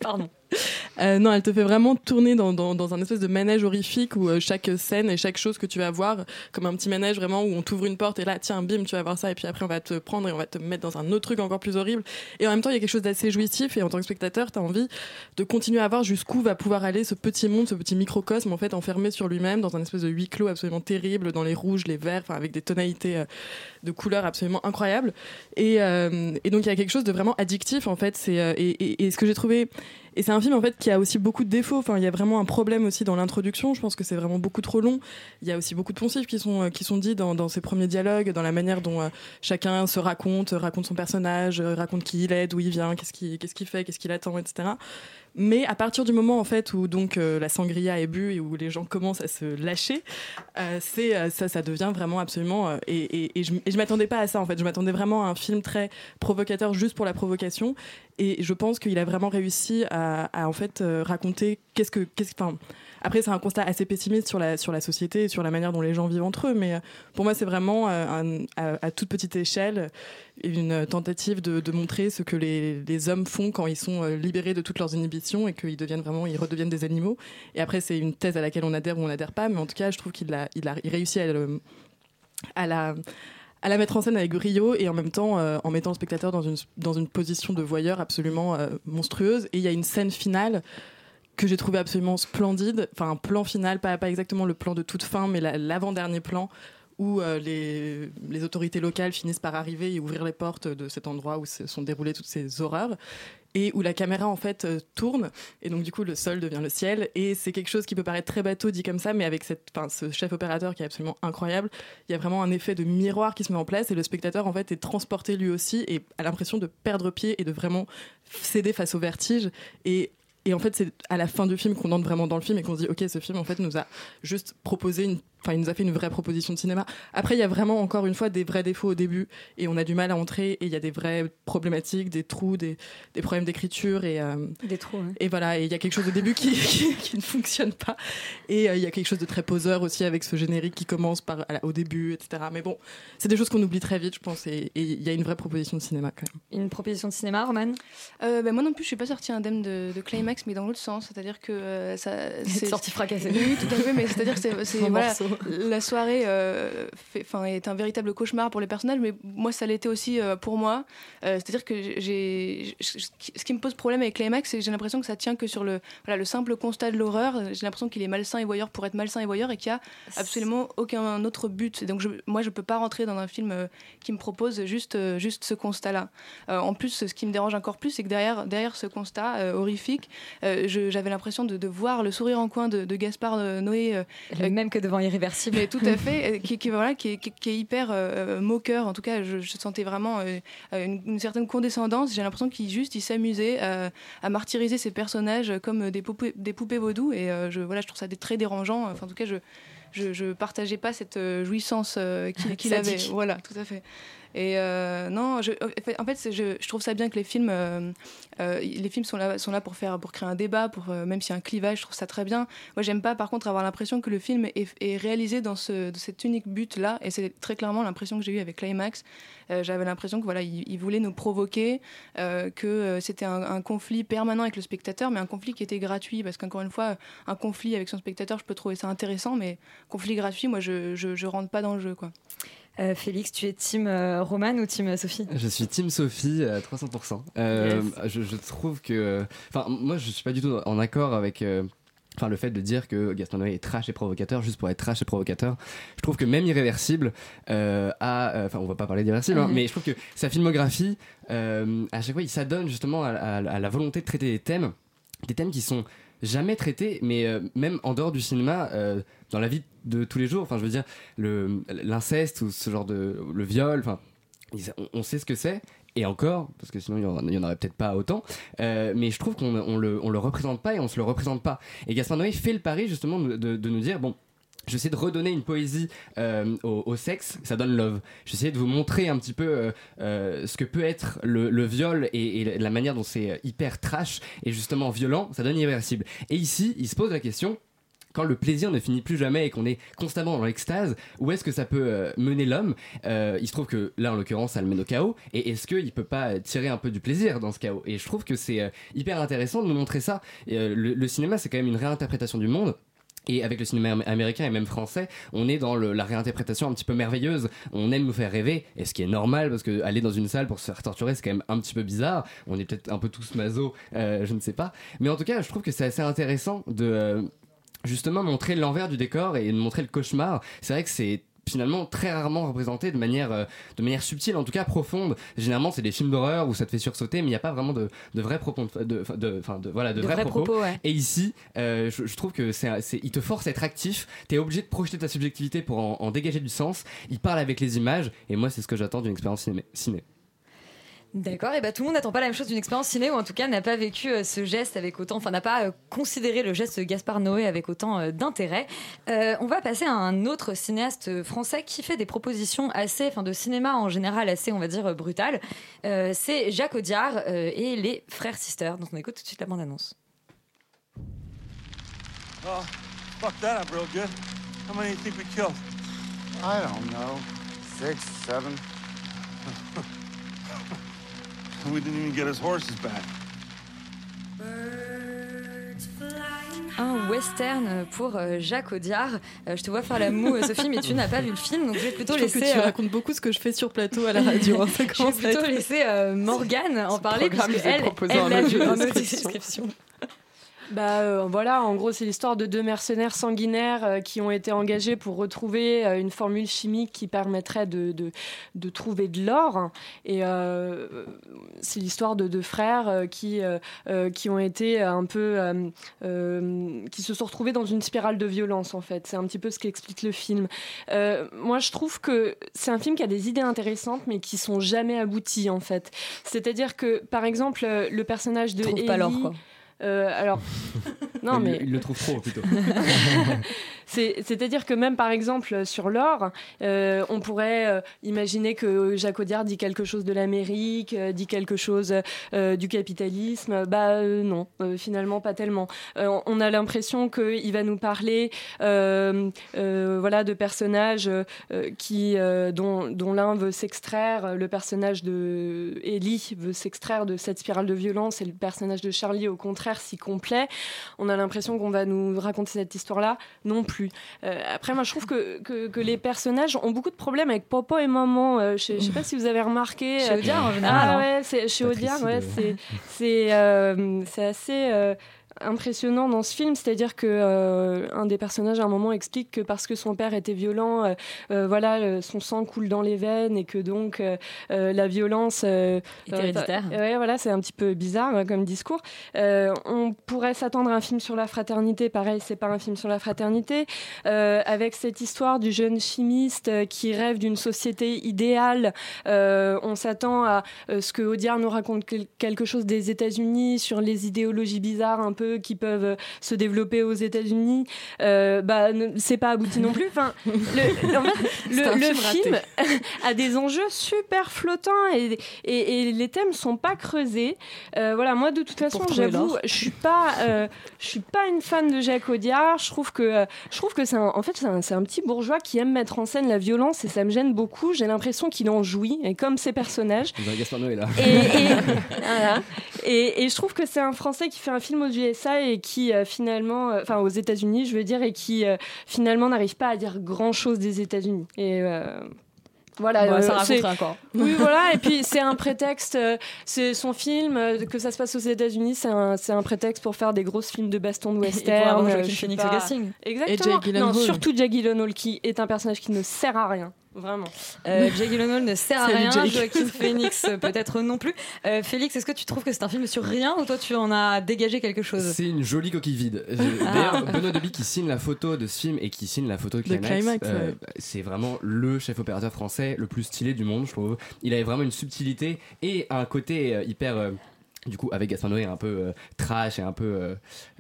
Pardon. Euh, non, elle te fait vraiment tourner dans, dans, un espèce de manège horrifique où euh, chaque scène et chaque chose que tu vas voir, comme un petit manège vraiment où on t'ouvre une porte et là, tiens, bim, tu vas voir ça et puis après on va te prendre et on va te mettre dans un autre truc encore plus horrible. Et en même temps, il y a quelque chose d'assez jouissif et en tant que spectateur, tu as envie de continuer à voir jusqu'où va pouvoir aller ce petit monde, ce petit microcosme en fait enfermé sur lui-même dans un espèce de huis clos absolument terrible, dans les rouges, les verts, avec des tonalités euh, de couleurs absolument incroyables. Et, donc il y a quelque chose de vraiment addictif en fait. Et- et ce que j'ai trouvé et c'est un film en fait qui a aussi beaucoup de défauts. Enfin, il y a vraiment un problème aussi dans l'introduction. Je pense que c'est vraiment beaucoup trop long. Il y a aussi beaucoup de poncifs qui sont euh, qui sont dits dans, ces premiers dialogues, dans la manière dont euh, chacun se raconte, euh, raconte son personnage, raconte qui il est, d'où il vient, qu'est-ce qu'il qu'est-ce qu'il fait, qu'est-ce qu'il attend, etc. Mais à partir du moment en fait où donc euh, la sangria est bue et où les gens commencent à se lâcher, euh, c'est euh, ça, ça devient vraiment absolument. et, et, je, et je m'attendais pas à ça en fait. Je m'attendais vraiment à un film très provocateur juste pour la provocation. Et je pense qu'il a vraiment réussi à, en fait raconter qu'est-ce que qu'est-ce après c'est un constat assez pessimiste sur la sur la société et sur la manière dont les gens vivent entre eux mais euh, pour moi c'est vraiment euh, à, toute petite échelle une tentative de, montrer ce que les, les hommes font quand ils sont euh, libérés de toutes leurs inhibitions et qu'ils deviennent vraiment ils redeviennent des animaux et après c'est une thèse à laquelle on adhère ou on n'adhère pas mais en tout cas je trouve qu'il a il a il réussit à le- à la à la mettre en scène avec brio et en même temps en mettant le spectateur dans une, dans une position de voyeur absolument monstrueuse. Et il y a une scène finale que j'ai trouvé absolument splendide, enfin un plan final, pas, pas exactement le plan de toute fin, mais la- l'avant-dernier plan où euh, les, les autorités locales finissent par arriver et ouvrir les portes de cet endroit où se sont déroulées toutes ces horreurs et où la caméra en fait euh, tourne. Et donc du coup le sol devient le ciel. Et c'est quelque chose qui peut paraître très bateau dit comme ça mais avec cette, ce chef opérateur qui est absolument incroyable il y a vraiment un effet de miroir qui se met en place et le spectateur en fait est transporté lui aussi et a l'impression de perdre pied et de vraiment céder face au vertige. Et et en fait, c'est à la fin du film qu'on entre vraiment dans le film et qu'on se dit, ok, ce film en fait nous a juste proposé une enfin, il nous a fait une vraie proposition de cinéma. Après, il y a vraiment encore une fois des vrais défauts au début et on a du mal à entrer et il y a des vraies problématiques, des trous, des, des problèmes d'écriture et euh, Des trous. hein. et voilà, et il y a quelque chose au début qui, qui, qui ne fonctionne pas. Et euh, il y a quelque chose de très poseur aussi avec ce générique qui commence par, la- au début, etc. Mais bon, c'est des choses qu'on oublie très vite, je pense. Et il y a une vraie proposition de cinéma quand même. Une proposition de cinéma, Roman? Euh, bah, moi non plus, je suis pas sortie indemne de, de Climax, mais dans l'autre sens, c'est-à-dire que euh, ça. C'est sorti fracassé. Oui, tout à fait, mais c'est-à-dire que c'est, voilà. la soirée euh, fait- est un véritable cauchemar pour les personnages, mais moi ça l'était aussi euh, pour moi. Euh, c'est-à-dire que j'ai, ce qui me pose problème avec Climax, c'est que j'ai l'impression que ça tient que sur le, voilà, le simple constat de l'horreur. J'ai l'impression qu'il est malsain et voyeur pour être malsain et voyeur et qu'il y a absolument aucun autre but. Et donc je, moi je peux pas rentrer dans un film qui me propose juste, juste ce constat-là. En plus, ce qui me dérange encore plus, c'est que derrière, derrière ce constat horrifique, j'avais l'impression de, de voir le sourire en coin de, de Gaspard Noé. Le même que devant Irréversible. mais tout à fait, qui, qui, voilà, qui, est, qui- qui est hyper euh, moqueur. En tout cas, je, je sentais vraiment euh, une, une certaine condescendance. J'ai l'impression qu'il juste, il s'amusait à, à martyriser ses personnages comme des poupées, des poupées vaudou. Et euh, je, voilà, je trouve ça des- très dérangeant. Enfin, en tout cas, je, je, je partageais pas cette jouissance euh, qu'il avait. Voilà, tout à fait. Et euh, non, en fait, je, trouve ça bien que les films, euh, euh, les films sont là, là pour faire, pour créer un débat, pour même s'il y a un clivage, je trouve ça très bien. Moi, j'aime pas, par contre, avoir l'impression que le film est, réalisé dans ce, cet unique but-là, et c'est très clairement l'impression que j'ai eue avec Climax. J'avais l'impression que voilà, il, il voulait nous provoquer, que c'était un, un conflit permanent avec le spectateur, mais un conflit qui était gratuit, parce qu'encore une fois, un conflit avec son spectateur, je peux trouver ça intéressant, mais conflit gratuit, moi, je, je, je rentre pas dans le jeu, quoi. Euh, Félix, tu es team euh, Roman ou team euh, Sophie? Je suis Team Sophie à 300%. Euh, je, je trouve que. Enfin, moi, je suis pas du tout en accord avec. euh, Enfin, le fait de dire que Gaston Noé est trash et provocateur juste pour être trash et provocateur, je trouve que même Irréversible euh, a, euh, enfin, on va pas parler d'Irréversible, hein, mais je trouve que sa filmographie, euh, à chaque fois, il s'adonne justement à, à- à la volonté de traiter des thèmes, des thèmes qui sont jamais traités, mais euh, même en dehors du cinéma, euh, dans la vie de tous les jours. Enfin, je veux dire, l'inceste ou ce genre de le viol. Enfin, on, sait ce que c'est. Et encore, parce que sinon il y en, aurait peut-être pas autant, euh, mais je trouve qu'on on le, représente pas et on se le représente pas. Et Gaspard Noé fait le pari justement de, nous dire bon, J'essaie de redonner une poésie euh, au, sexe, ça donne love. J'essaie de vous montrer un petit peu euh, ce que peut être le, le viol et, et la manière dont c'est hyper trash et justement violent, ça donne irréversible. Et ici, il se pose la question, quand le plaisir ne finit plus jamais et qu'on est constamment dans l'extase, où est-ce que ça peut euh, mener l'homme? Euh, Il se trouve que là, en l'occurrence, ça le mène au chaos. Et est-ce qu'il peut pas tirer un peu du plaisir dans ce chaos? Et je trouve que c'est euh, hyper intéressant de nous montrer ça. Le, cinéma, c'est quand même une réinterprétation du monde. Et avec le cinéma am- américain et même français, on est dans la réinterprétation un petit peu merveilleuse. On aime nous faire rêver, et ce qui est normal parce que aller dans une salle pour se faire torturer, c'est quand même un petit peu bizarre. On est peut-être un peu tous maso, je ne sais pas. Mais en tout cas, je trouve que c'est assez intéressant de justement montrer l'envers du décor et montrer le cauchemar. C'est vrai que c'est finalement très rarement représenté de manière euh, de manière subtile en tout cas profonde généralement c'est des films d'horreur où ça te fait sursauter mais il n'y a pas vraiment de, de vrais propos de, de, de- enfin, de- voilà de, vrais, vrais propos, propos, ouais. et ici euh, je, je trouve que c'est c'est- il te force à être actif t'es obligé de projeter ta subjectivité pour en, en dégager du sens il parle avec les images et moi c'est ce que j'attends d'une expérience ciné, ciné. D'accord, et bah tout le monde n'attend pas la même chose d'une expérience ciné, ou en tout cas n'a pas vécu euh, ce geste avec autant, enfin n'a pas euh, considéré le geste de Gaspard Noé avec autant euh, d'intérêt. Euh, on va passer à un autre cinéaste français qui fait des propositions assez, enfin de cinéma en général assez, on va dire, brutales. Euh, C'est Jacques Audiard euh, et les frères sisters. Donc on écoute tout de suite la bande-annonce. Oh, fuck that up real good. How many do you think we killed? I don't know. Six, seven. We didn't even get his horses back. Un western pour euh, Jacques Audiard. Euh, je te vois faire la moue, Sophie, mais tu n'as pas vu le film, donc je vais plutôt Je laisser. que tu euh, racontes beaucoup ce que je fais sur plateau à la radio. hein, ça Je vais plutôt être- laisser euh, Morgane en parler vais elle, proposer elle en l'a vu en audio-description. audio-description. Bah euh, voilà, en gros, c'est l'histoire de deux mercenaires sanguinaires euh, qui ont été engagés pour retrouver euh, une formule chimique qui permettrait de, de, de trouver de l'or. Et c'est l'histoire de deux frères qui, qui ont été un peu. qui se sont retrouvés dans une spirale de violence, en fait. C'est un petit peu ce qu'explique le film. Moi, je trouve que c'est un film qui a des idées intéressantes, mais qui sont jamais abouties, en fait. C'est-à-dire que, par exemple, le personnage de. Trouve pas l'or, Ellie- quoi. Euh, alors, Non, mais il le trouve trop plutôt. C'est- C'est-à-dire que même par exemple sur l'or, euh, on pourrait euh, imaginer que Jacques Audiard dit quelque chose de l'Amérique, dit quelque chose du capitalisme. Bah non, finalement pas tellement. On a l'impression qu'il va nous parler, voilà, de personnages qui, dont, dont l'un veut s'extraire, le personnage de Ellie veut s'extraire de cette spirale de violence et le personnage de Charlie au contraire s'y complaît. On a l'impression qu'on va nous raconter cette histoire-là non plus. Euh, après, moi, je trouve que, que, que les personnages ont beaucoup de problèmes avec papa et maman. Euh, je, je sais pas si vous avez remarqué. Chez euh, Audiard, en général, Ah ouais, c'est, chez Audiard, ouais, c'est c'est euh, c'est assez euh, impressionnant dans ce film, c'est-à-dire que euh, un des personnages à un moment explique que parce que son père était violent, euh, euh, voilà, son sang coule dans les veines et que donc la violence Est héréditaire. ouais, voilà, c'est un petit peu bizarre euh, comme discours. On pourrait s'attendre à un film sur la fraternité, pareil, c'est pas un film sur la fraternité, avec cette histoire du jeune chimiste qui rêve d'une société idéale. On s'attend à ce que Audiard nous raconte quel- quelque chose des États-Unis sur les idéologies bizarres un peu qui peuvent se développer aux États-Unis. Euh, bah, c'est pas abouti non plus. Enfin, le, en fait, le, le film a des enjeux super flottants et, et, et les thèmes sont pas creusés. Euh, voilà, moi de toute façon, j'avoue, je suis pas, euh, je suis pas une fan de Jacques Audiard. Je trouve que, je trouve que c'est un- en fait c'est un, petit bourgeois qui aime mettre en scène la violence et ça me gêne beaucoup. J'ai l'impression qu'il en jouit et comme ses personnages. Gaspard Noé là. Et, et- voilà. Et- et je trouve que c'est un Français qui fait un film aux USA et qui euh, finalement, euh, enfin aux États-Unis, je veux dire, et qui euh, finalement n'arrive pas à dire grand chose des États-Unis. Et voilà, ça euh, c'est- encore. Oui, voilà. Et puis c'est un prétexte. euh, c'est son film euh, que ça se passe aux États-Unis. C'est un, c'est un prétexte pour faire des grosses films de baston de pour western. avoir Joaquin je suis Phoenix au pas- casting. Exactement. Et Jake. Non, surtout Jake Gyllenhaal qui est un personnage qui ne sert à rien. Vraiment. Euh, Jake Gyllenhaal ne sert à rien, Jake. Joaquin Phoenix euh, peut-être non plus. Euh, Félix, est-ce que tu trouves que c'est un film sur rien ou toi tu en as dégagé quelque chose? C'est une jolie coquille vide. Ah. D'ailleurs, Benoît Deby qui signe la photo de ce film et qui signe la photo de Climax, Climax, euh, ouais. c'est vraiment le chef opérateur français le plus stylé du monde, je trouve. Il avait vraiment une subtilité et un côté euh, hyper. Du coup, avec Gaspard Noé, un peu euh, trash et un peu euh,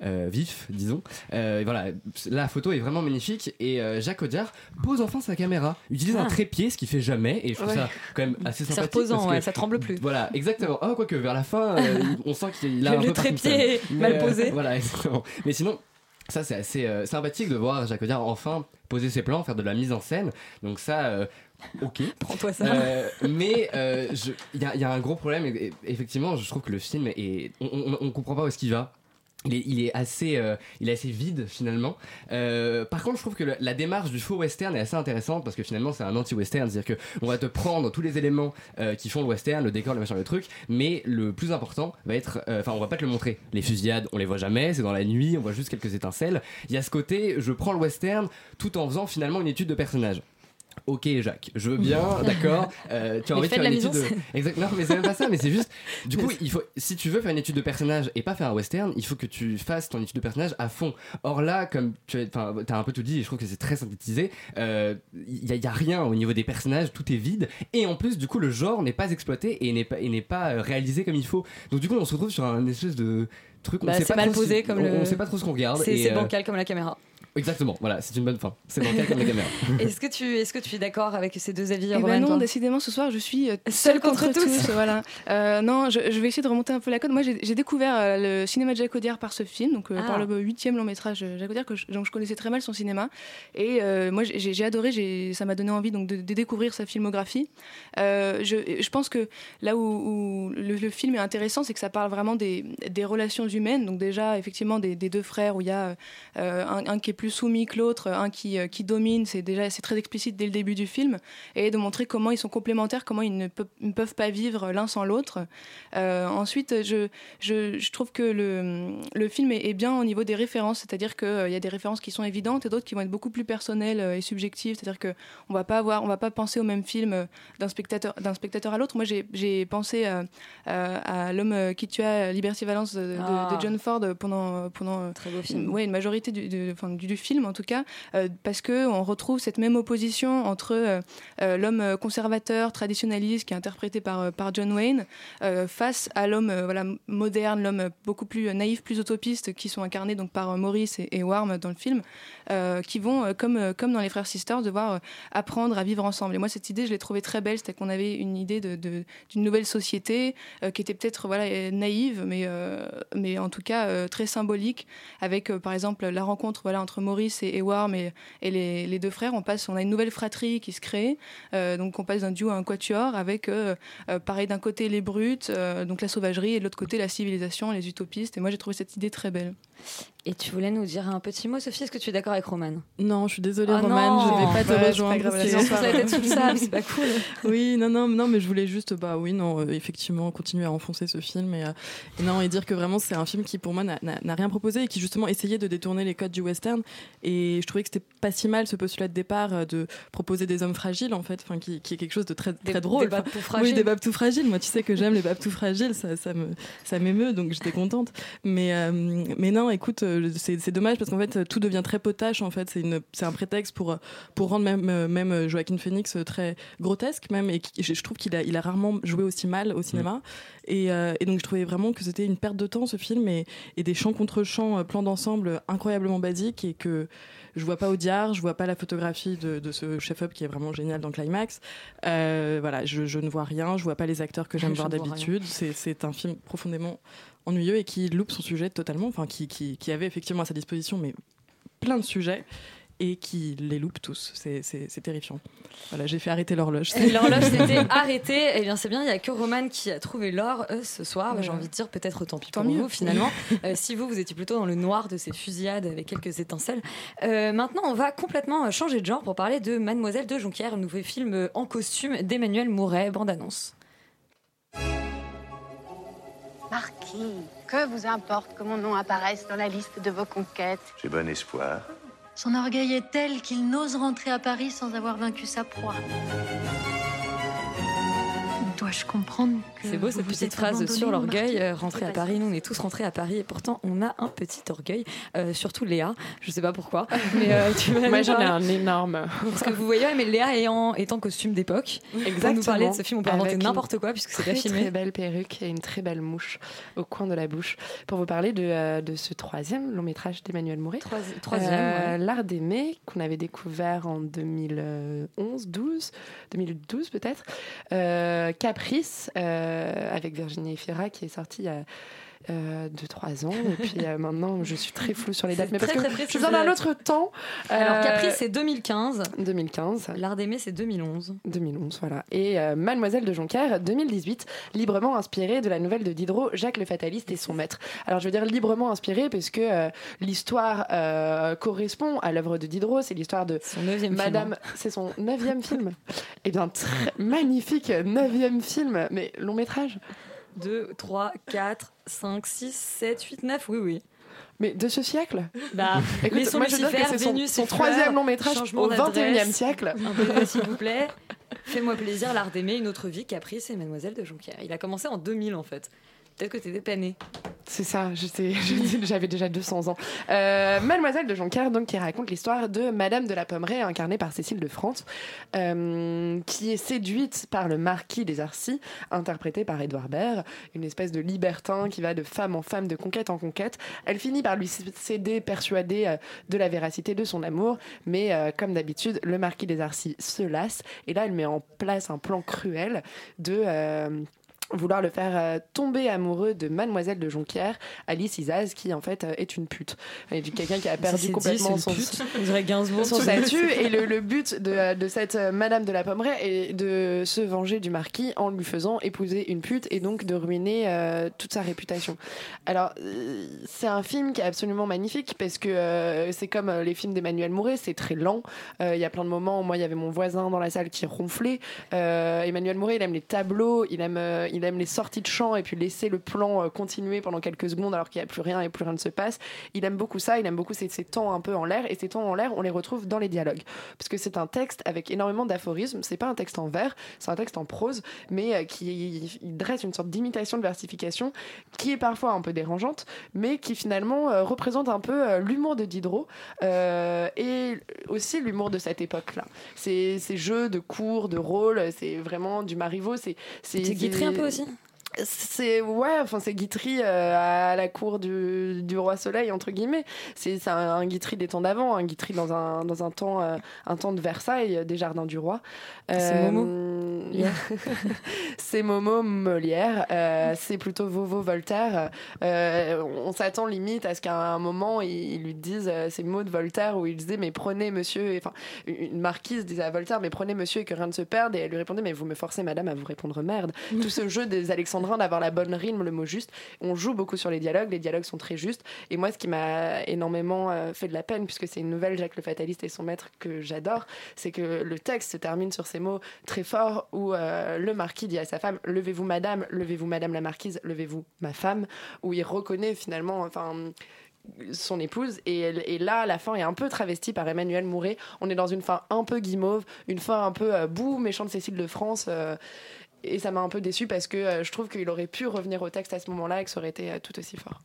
euh, vif, disons. Et voilà, la photo est vraiment magnifique. Et Jacques Audiard pose enfin sa caméra, utilise un Ah. trépied, ce qu'il fait jamais. Et je trouve Ouais. ça quand même assez C'est sympathique. reposant, parce ouais, que- ça tremble plus. Voilà, exactement. Oh, quoique, vers la fin, on sent qu'il a Le un peu trépied mal posé. voilà, exactement. Mais sinon, ça c'est assez euh, sympathique de voir Jacques Audiard enfin poser ses plans, faire de la mise en scène. Donc ça, euh, ok. Prends-toi ça. Euh, mais il y, a- il y a un gros problème. et- et- effectivement, je trouve que le film est, on, on, on comprend pas où est-ce qu'il va. Il est, il est assez, euh, il est assez vide finalement. Euh, par contre, je trouve que la démarche du faux western est assez intéressante parce que finalement c'est un anti-western, c'est-à-dire que on va te prendre tous les éléments euh, qui font le western, le décor, le machin, le truc, mais le plus important va être, euh, enfin on va pas te le montrer. Les fusillades, on les voit jamais, c'est dans la nuit, on voit juste quelques étincelles. Il y a ce côté, je prends le western tout en faisant finalement une étude de personnage. Ok Jacques, je veux bien, d'accord. euh, tu as Mais envie de faire de une étude de... scène. Exact. Non, mais c'est même pas ça. Mais c'est juste. Du coup, il faut. Si tu veux faire une étude de personnage et pas faire un western, il faut que tu fasses ton étude de personnage à fond. Or là, comme tu as, un peu tout dit, et je trouve que c'est très synthétisé. euh, Il y, a- il y a rien au niveau des personnages, tout est vide. Et en plus, du coup, le genre n'est pas exploité et n'est pas et n'est pas euh, réalisé comme il faut. Donc du coup, on se retrouve sur un espèce de truc. Bah, c'est mal si- posé comme on, le. on sait pas trop ce qu'on regarde. C'est euh, bancal comme la caméra. Exactement. Voilà, c'est une bonne fin. C'est bancal comme la caméra. Est-ce que tu est-ce que tu es d'accord avec ces deux avis, Eh ben non, décidément, ce soir, je suis euh, Seule seule contre contre, tous. tous. voilà. Euh, non, je, je vais essayer de remonter un peu la côte. Moi, j'ai découvert euh, le cinéma de Jacques par ce film, donc euh, Ah. par le huitième long métrage de Jacques Audiard, que je, donc je connaissais très mal son cinéma. Et euh, moi, j'ai adoré. Ça m'a donné envie donc de, de découvrir sa filmographie. Euh, je, je pense que là où, où le, le film est intéressant, c'est que ça parle vraiment des, des relations humaines. Donc déjà, effectivement, des, des deux frères où il y a euh, un, un qui est plus soumis que l'autre, un qui, euh, qui domine. C'est déjà c'est très explicite dès le début du film et de montrer comment ils sont complémentaires, comment ils ne, peuvent- ne peuvent pas vivre l'un sans l'autre. Euh, ensuite, je, je, je trouve que le, le film est, est bien au niveau des références, c'est-à-dire qu'il y a des références qui sont évidentes et d'autres qui vont être beaucoup plus personnelles euh, et subjectives, c'est-à-dire que on va pas avoir, on va pas penser au même film euh, d'un spectateur, d'un spectateur à l'autre. Moi, j'ai- pensé euh, euh, à l'homme euh, qui tua Liberty Valance de, de- Ah. de John Ford pendant pendant Très beau film. ouais, une majorité du, enfin, du, film en tout cas, euh, parce que on retrouve cette même opposition entre euh, euh, l'homme conservateur, traditionnaliste, qui est interprété par, par John Wayne, face à l'homme voilà, moderne, l'homme beaucoup plus naïf, plus utopiste, qui sont incarnés donc par Maurice et, Warm dans le film, qui vont, comme, comme dans les Frères Sisters, devoir apprendre à vivre ensemble. Et moi, cette idée, je l'ai trouvée très belle, c'était qu'on avait une idée de- de- d'une nouvelle société qui était peut-être voilà, naïve, mais, mais en tout cas très symbolique, avec par exemple la rencontre voilà, entre Maurice et, et Warm et, et les, deux frères. On, passe, on a une nouvelle fratrie qui se crée, euh, donc on passe d'un duo à un quatuor, avec euh, euh, pareil d'un côté les brutes, donc la sauvagerie, et de l'autre côté la civilisation, les utopistes. Et moi, j'ai trouvé cette idée très belle. Et tu voulais nous dire un petit mot, Sophie Est-ce que tu es d'accord avec Roman Non, je suis désolée, Ah Roman, je non. vais pas te Ouais, pas rejoindre. grave, c'est- c'est pas cool. Oui, non, non, non, mais je voulais juste, bah oui, non, euh, effectivement, continuer à enfoncer ce film et, euh, et non, et dire que vraiment c'est un film qui pour moi n'a- rien proposé et qui justement essayait de détourner les codes du western. Et je trouvais que c'était pas si mal ce postulat de départ euh, de proposer des hommes fragiles en fait, enfin qui, qui est quelque chose de très Des- très drôle. des babes Enfin, tout fragiles. Oui, des babes tout fragiles. Moi, tu sais que j'aime les babes tout fragiles, ça, ça me ça m'émeut, donc j'étais contente. Mais euh, mais non, écoute, euh, c'est dommage parce qu'en fait tout devient très potache en fait. C'est un prétexte pour pour rendre même euh, même Joaquin Phoenix très grotesque même et je trouve qu'il a il a rarement joué aussi mal au cinéma. Et, euh, et donc je trouvais vraiment que c'était une perte de temps ce film et, et des chants contre chants, euh, plans d'ensemble incroyablement basiques et que je vois pas Audiard, je vois pas la photographie de, de ce chef-up qui est vraiment génial dans Climax. Euh, voilà, je, je ne vois rien, je vois pas les acteurs que j'aime voir d'habitude. C'est un film profondément ennuyeux et qui loupe son sujet totalement, enfin qui, qui, qui avait effectivement à sa disposition mais plein de sujets et qui les loupe tous. C'est- terrifiant. Voilà, j'ai fait arrêter l'horloge. L'horloge s'était arrêtée. Eh bien, c'est bien, il n'y a que Roman qui a trouvé l'or euh, ce soir. Bah, J'ai envie de dire peut-être tant pis Tant pour mieux. vous, finalement. Euh, si vous, vous étiez plutôt dans le noir de ces fusillades avec quelques étincelles. Euh, maintenant, on va complètement changer de genre pour parler de Mademoiselle de Jonquière, un nouveau film en costume d'Emmanuel Mouret, bande-annonce. Marquis, que vous importe que mon nom apparaisse dans la liste de vos conquêtes? J'ai bon espoir. Son orgueil est tel qu'il n'ose rentrer à Paris sans avoir vaincu sa proie. Dois-je comprendre que C'est beau vous cette vous petite phrase sur l'orgueil. euh, Rentrer à Paris, nous on est tous rentrés à Paris et pourtant on a un petit orgueil, euh, surtout Léa. Je sais pas pourquoi, mais euh, tu Moi j'en ai un énorme. Parce que vous voyez, mais Léa est en, est en costume d'époque. Pour nous parler de ce film, on peut inventer n'importe quoi puisque c'est pas très, filmé. Très belle perruque et une très belle mouche au coin de la bouche pour vous parler de, euh, de ce troisième long métrage d'Emmanuel Mouret. troisième, Euh, ouais. L'art d'aimer qu'on avait découvert en 2011, 12, 2012 peut-être. Euh, Caprice euh, avec Virginie Efira qui est sorti il euh, 2-3 ans. Et puis euh, maintenant, je suis très floue sur les dates. Mais parce très, que très précis. je viens d'un autre temps. Alors Euh, Caprice c'est 2015. 2015. L'art d'aimer c'est 2011. 2011, voilà. Et euh, Mademoiselle de Jonquière, 2018, librement inspirée de la nouvelle de Diderot, Jacques le Fataliste et son maître. Alors je veux dire librement inspirée parce que euh, l'histoire euh, correspond à l'œuvre de Diderot, c'est l'histoire de Madame, film, hein. c'est son neuvième film. Eh bien, très magnifique neuvième film, mais long métrage. 2, 3, 4, 5, 6, 7, 8, 9, oui, oui. Mais de ce siècle Bah, Écoute, laissons moi, je que c'est son- Vénus son troisième long métrage au d'adresse. 21e siècle. S'il vous plaît. Fais-moi plaisir, l'art d'aimer, une autre vie, Caprice et Mademoiselle de Jonquière. Il a commencé en 2000 en fait. Peut-être que t'étais pas né. C'est ça, j'avais déjà 200 ans. Euh, Mademoiselle de Jonquière, donc, qui raconte l'histoire de Madame de la Pommeraye, incarnée par Cécile de France, euh, qui est séduite par le marquis des Arcis, interprété par Édouard Baird, une espèce de libertin qui va de femme en femme, de conquête en conquête. Elle finit par lui céder, persuadée euh, de la véracité de son amour, mais comme d'habitude, le marquis des Arcis se lasse, et là, elle met en place un plan cruel de... vouloir le faire euh, tomber amoureux de Mademoiselle de Jonquière, Alice Isaz, qui en fait euh, est une pute. Quelqu'un qui a perdu dit, complètement son, son statut. Et le, le but de, de cette euh, Madame de la Pommeraye est de se venger du marquis en lui faisant épouser une pute et donc de ruiner euh, toute sa réputation. Alors, c'est un film qui est absolument magnifique parce que c'est comme les films d'Emmanuel Mouret, c'est très lent. Il y a plein de moments où moi, il y avait mon voisin dans la salle qui ronflait. Emmanuel Mouret, il aime les tableaux, il aime, il aime les sorties de champ et puis laisser le plan euh, continuer pendant quelques secondes alors qu'il n'y a plus rien et plus rien ne se passe. Il aime beaucoup ça, il aime beaucoup ces, ces temps un peu en l'air et ces temps en l'air, on les retrouve dans les dialogues. Parce que c'est un texte avec énormément d'aphorismes, c'est pas un texte en vers, c'est un texte en prose, mais euh, qui il dresse une sorte d'imitation de versification qui est parfois un peu dérangeante, mais qui finalement euh, représente un peu l'humour de Diderot euh, et aussi l'humour de cette époque-là. Ces, ces jeux de cours, de rôles, c'est vraiment du Marivaux. C'est C'est un peu aussi c'est ouais enfin c'est Guitry euh, à la cour du, du roi soleil entre guillemets. C'est un, un Guitry des temps d'avant un Guitry dans un dans un temps euh, un temps de Versailles euh, des jardins du roi. C'est Momo. Molière. c'est Momo Molière c'est plutôt Vovo Voltaire. On s'attend limite à ce qu'à un moment ils, ils lui disent ces mots de Voltaire où il disait mais prenez monsieur enfin une marquise disait à Voltaire mais prenez monsieur et que rien ne se perde. Et elle lui répondait mais vous me forcez madame à vous répondre merde. Tout ce jeu des d'avoir la bonne rime le mot juste. On joue beaucoup sur les dialogues les dialogues sont très justes. Et moi ce qui m'a énormément euh, fait de la peine puisque c'est une nouvelle Jacques le Fataliste et son maître que j'adore c'est que le texte se termine sur ces mots très forts où euh, le marquis dit à sa femme levez-vous madame levez-vous madame la marquise levez-vous ma femme où il reconnaît finalement enfin son épouse. Et, et là la fin est un peu travestie par Emmanuel Mouret. On est dans une fin un peu guimauve une fin un peu euh, boue méchante Cécile de France euh, et ça m'a un peu déçu parce que euh, je trouve qu'il aurait pu revenir au texte à ce moment-là et que ça aurait été euh, tout aussi fort.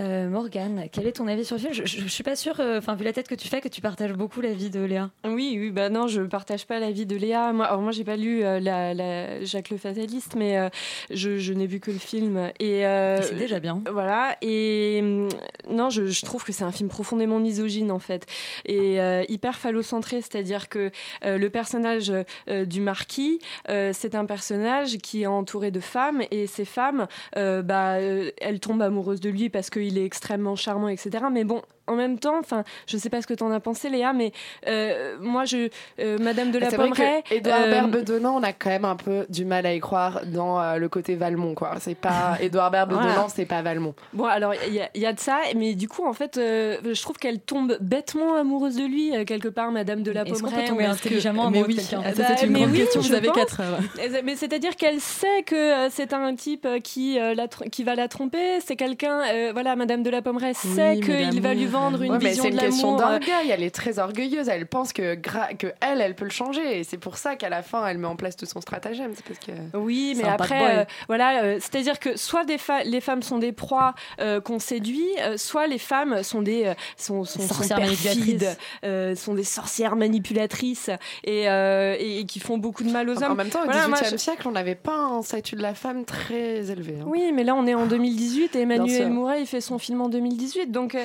Euh, Morgane, quel est ton avis sur le film? Je, je, je suis pas sûre, euh, vu la tête que tu fais, que tu partages beaucoup l'avis de Léa. Oui, oui, bah non, je partage pas l'avis de Léa. Moi, alors moi, j'ai pas lu euh, la, la Jacques le Fataliste, mais euh, je, je n'ai vu que le film. Et C'est déjà bien. Voilà. Et hum, non, je, trouve que c'est un film profondément misogyne en fait, et hyper phallocentré, c'est-à-dire que le personnage du marquis, c'est un personnage qui est entouré de femmes, et ces femmes, bah, elles tombent amoureuses de lui parce qu'il est extrêmement charmant, etc. Mais bon. En même temps, enfin, je sais pas ce que t'en as pensé, Léa, mais euh, moi, je, euh, Madame de la Pommeraye, que Édouard euh, Berbedonnant, on a quand même un peu du mal à y croire dans euh, le côté Valmont, quoi. C'est pas Édouard Berbedonnant, Voilà. c'est pas Valmont. Bon, alors il y, a- il y a de ça, mais du coup, en fait, euh, je trouve qu'elle tombe bêtement amoureuse de lui, euh, quelque part, Madame de la Est-ce qu'on Pommeraye. que- intelligemment Mais amoureux de oui. quelqu'un Ah bah, c'est une mais grande oui, question, vous avez quatre heures. Mais c'est-à-dire qu'elle sait que euh, c'est un type qui, euh, la tr- qui va la tromper, c'est quelqu'un, euh, voilà, Madame de la Pommeraye sait Oui, qu'il va lui vendre une Ouais, mais c'est une question euh, d'orgueil. Elle est très orgueilleuse. Elle pense que, gra- que elle, elle peut le changer. Et c'est pour ça qu'à la fin, elle met en place tout son stratagème. C'est parce que. Oui, mais après, euh, voilà, euh, c'est-à-dire que soit des fa- les femmes sont des proies euh, qu'on séduit, euh, soit les femmes sont des euh, sont, sont, sont Sorcières perfides, manipulatrices. euh, sont des sorcières manipulatrices et, euh, et, et qui font beaucoup de mal aux hommes. En même temps, au Voilà, XVIIIe je- siècle, on n'avait pas un statut de la femme très élevé. hein. Oui, mais là on est en 2018 et Bien Emmanuel. Mouret il fait son film en 2018. Donc euh,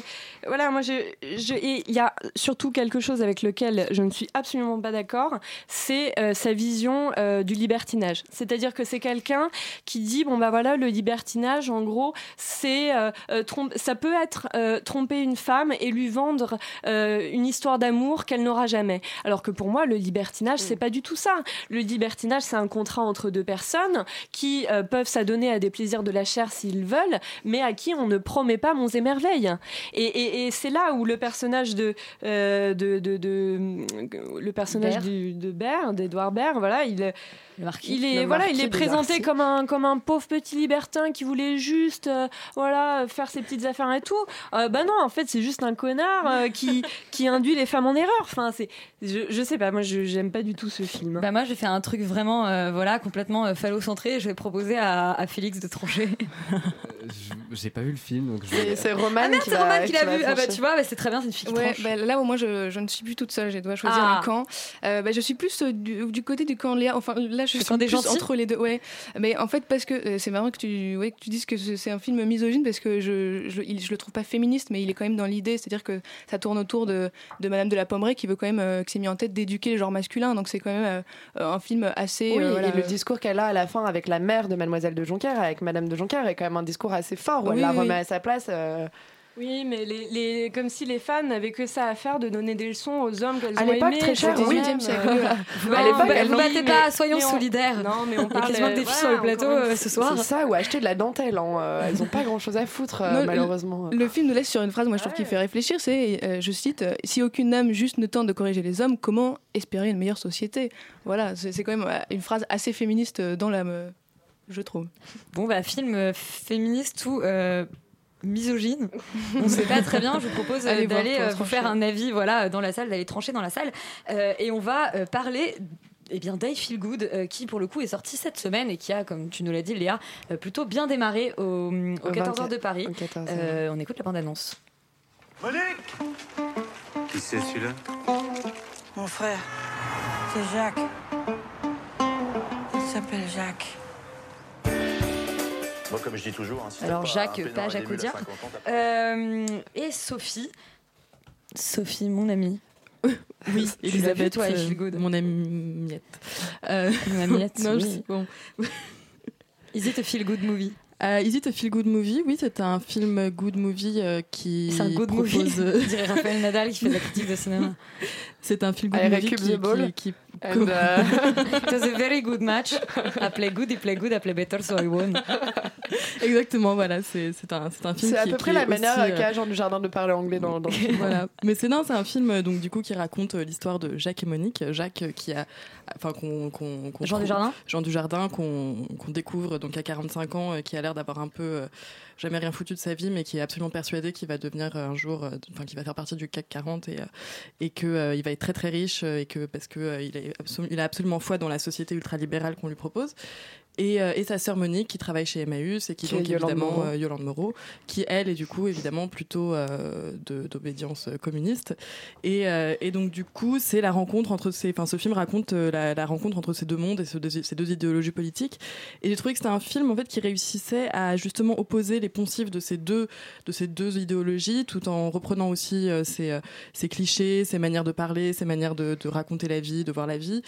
voilà, moi il y a surtout quelque chose avec lequel je ne suis absolument pas d'accord, c'est euh, sa vision euh, du libertinage. C'est-à-dire que c'est quelqu'un qui dit bon bah voilà le libertinage en gros c'est euh, ça peut être tromper une femme et lui vendre une histoire d'amour qu'elle n'aura jamais. Alors que pour moi le libertinage c'est pas du tout ça. Le libertinage c'est un contrat entre deux personnes qui peuvent s'adonner à des plaisirs de la chair s'ils veulent, mais à qui on ne promet pas monts et merveilles. Et, et- et c'est là où le personnage de, euh, de, de- de- le personnage Baird. du- de Baird, d'Edouard Baird, voilà, il, marquis. il est Le voilà, il est présenté comme un comme un pauvre petit libertin qui voulait juste euh, voilà faire ses petites affaires et tout. Euh, bah non, en fait c'est juste un connard euh, qui qui induit les femmes en erreur. Enfin c'est je, je sais pas, moi je j'aime pas du tout ce film. Bah moi, je vais faire un truc vraiment, euh, voilà, complètement euh, phallocentré. Je vais proposer à, à Félix de trancher. Je- J'ai pas vu le film, donc je C'est Roman ah merde, qui Roman qui l'a va vu. Ah bah tu vois, bah, c'est très bien, c'est une fille qui Ouais, bah, là où moi je, je ne suis plus toute seule, je dois choisir Ah. un camp. Euh, bah, je suis plus euh, du, du côté du camp Léa. Enfin là je Le suis des gentils entre les deux. Ouais. Mais en fait parce que euh, c'est marrant que tu, ouais, que tu dises que ce- c'est un film misogyne parce que je, je, il- je le trouve pas féministe, mais il est quand même dans l'idée, c'est-à-dire que ça tourne autour de, de Madame de la Pommeraye qui veut quand même, euh, qui s'est mis en tête d'éduquer les genres masculins. Donc c'est quand même euh, un film assez. Oui, euh, voilà, et le discours qu'elle a à la fin avec la mère de Mademoiselle de Jonquière, avec Madame de Jonquière, est quand même un discours assez fort où elle Oui, la oui. remet à sa place. Oui, mais les, les, comme si les femmes n'avaient que ça à faire de donner des leçons aux hommes qu'elles À ont l'époque, aimés. très cher, oui. le 18e siècle. voilà. Vous, à l'époque, oui, battez mais- pas, soyons mais on- solidaires. Non, mais on Il y a parle. des filles sur le plateau euh, ce soir. C'est ça, ou acheter de la dentelle. hein, euh, elles ont pas grand chose à foutre, euh, malheureusement. Le film nous laisse sur une phrase, moi je trouve qu'il fait réfléchir, c'est, euh, je cite, si aucune âme juste ne tente de corriger les hommes, comment espérer une meilleure société? Voilà, c'est c'est quand même une phrase assez féministe dans la, je trouve. Bon, bah, film féministe ou euh, misogyne. On ne sait pas très bien. Je vous propose euh, d'aller euh, vous trancher. faire un avis voilà, dans la salle, d'aller trancher dans la salle. Euh, et on va euh, parler. Eh bien, d'I Feel Good, euh, qui pour le coup est sorti cette semaine et qui a, comme tu nous l'as dit, Léa, euh, plutôt bien démarré au, au Au 14h de 24, Paris. au 14h. Euh, on écoute la bande-annonce. Monique Qui c'est celui-là? Mon frère, c'est Jacques. Il s'appelle Jacques. Moi, comme je dis toujours, hein, si Alors, pas un Jacques, peinard pas Jacques Audiard. 50 ans, t'as Euh, et Sophie. Sophie, mon amie. Oui, Elisabeth, toi, euh, Feel Good mon amie Miette. Euh, Mon amie Miette, non, oui. je sais bon. Is it a feel good movie? Euh, Is it a feel good movie? Oui, c'est un film good movie euh, qui C'est un good propose. movie, dirait Raphaël Nadal qui fait de la critique de cinéma. c'est un film good I movie qui, ball. qui, qui- And, uh, It was a very good match. I play good, I play good, I play better, so I won. Exactement, voilà, c'est un, un film C'est à qui- peu qui près la manière euh, qu'a Jean du Jardin de parler anglais dans, dans le film. voilà. Mais c'est non, c'est un film euh, donc du coup qui raconte euh, l'histoire de Jacques et Monique. Jacques euh, qui a, enfin qu'on, Jean trouve- Dujardin Jean du Jardin qu'on, découvre donc à 45 ans, euh, qui a l'air d'avoir un peu euh, jamais rien foutu de sa vie, mais qui est absolument persuadé qu'il va devenir un jour, euh, enfin qu'il va faire partie du CAC 40 et euh, et que euh, il va être très très riche et que parce que euh, il, est absolu- il a absolument foi dans la société ultralibérale qu'on lui propose. Et, euh, et sa sœur Monique qui travaille chez Emmaüs et qui, Qui est donc évidemment Moreau. euh, Yolande Moreau, qui elle est du coup évidemment plutôt euh, d'obédience euh, communiste. Et, euh, et donc du coup c'est la rencontre entre ces, enfin ce film raconte la, la rencontre entre ces deux mondes et ce ces deux idéologies politiques. Et j'ai trouvé que c'était un film en fait qui réussissait à justement opposer les poncifs de ces deux de ces deux idéologies, tout en reprenant aussi ces, ces clichés, ces manières de parler, ces manières de, de raconter la vie, de voir la vie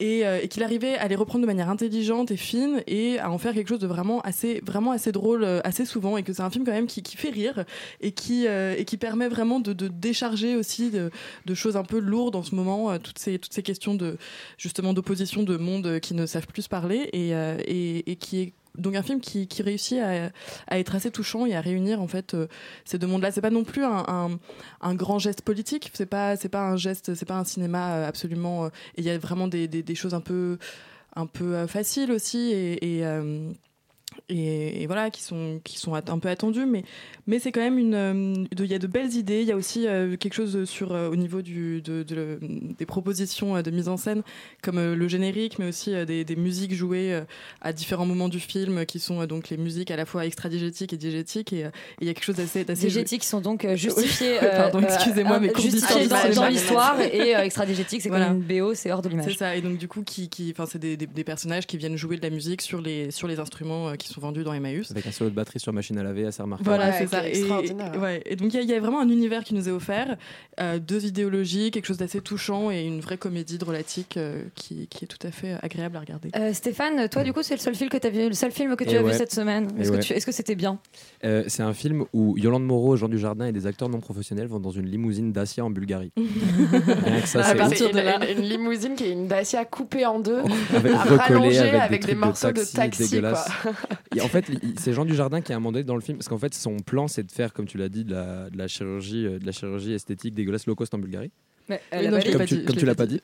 et, euh, et qu'il arrivait à les reprendre de manière intelligente et fine et à en faire quelque chose de vraiment assez vraiment assez drôle euh, assez souvent et que c'est un film quand même qui, qui fait rire et qui euh, et qui permet vraiment de, de décharger aussi de, choses un peu lourdes en ce moment toutes ces toutes ces questions de justement d'opposition de mondes qui ne savent plus se parler et, et, et qui est donc un film qui, qui réussit à, à être assez touchant et à réunir en fait euh, ces deux mondes-là. C'est pas non plus un, un, grand geste politique. C'est pas c'est pas un geste, c'est pas un cinéma euh, absolument. euh, il y a vraiment des, des, choses un peu un peu faciles aussi et, et, et voilà qui sont qui sont un peu attendues mais mais c'est quand même une euh, il y a de belles idées il y a aussi euh, quelque chose sur euh, au niveau du de, de- des propositions de mise en scène comme euh, le générique mais aussi des, des musiques jouées à différents moments du film qui sont donc les musiques à la fois extradigétiques et diégétiques et il y a quelque chose d'assez d'assez Diégétiques sont donc euh, pardon, excusez-moi, mais justifiés dans, l'histoire et euh, extradigétique, c'est Voilà. comme une BO, c'est hors de C'est l'image. ça, et donc du coup, qui, qui, enfin, c'est des, des, des personnages qui viennent jouer de la musique sur les, sur les instruments qui sont vendus dans Emmaüs. Avec un solo de batterie sur machine à laver assez remarquable. Voilà, Ouais, c'est ça. Et, extraordinaire. et- ouais. Et donc il y, a- il y a vraiment un univers qui nous est offert, euh, deux idéologies, quelque chose d'assez touchant et une vraie comédie drôlatique euh, qui, qui est tout à fait agréable à regarder. Euh, Stéphane, toi du coup c'est le seul film que tu as vu, le seul film que tu Et as vu cette semaine. Est-ce que, tu- est-ce que c'était bien? Euh, c'est un film où Yolande Moreau, Jean Dujardin et des acteurs non professionnels vont dans une limousine Dacia en Bulgarie. Rien que ça, Ah, c'est bah, ouf. c'est une, une- une limousine qui est une Dacia coupée en deux, Avec- à rallonger avec des de morceaux de taxi taxi. dégueulasses. quoi. Et en fait, c'est Jean Dujardin qui a un moment donné dans le film, parce qu'en fait, son plan, c'est de faire, comme tu l'as dit, de la, de la chirurgie, euh, de la chirurgie esthétique dégueulasse low cost en Bulgarie. Mais, Oui, non, je l'ai comme tu, dit, comme je tu l'ai l'as pas dit,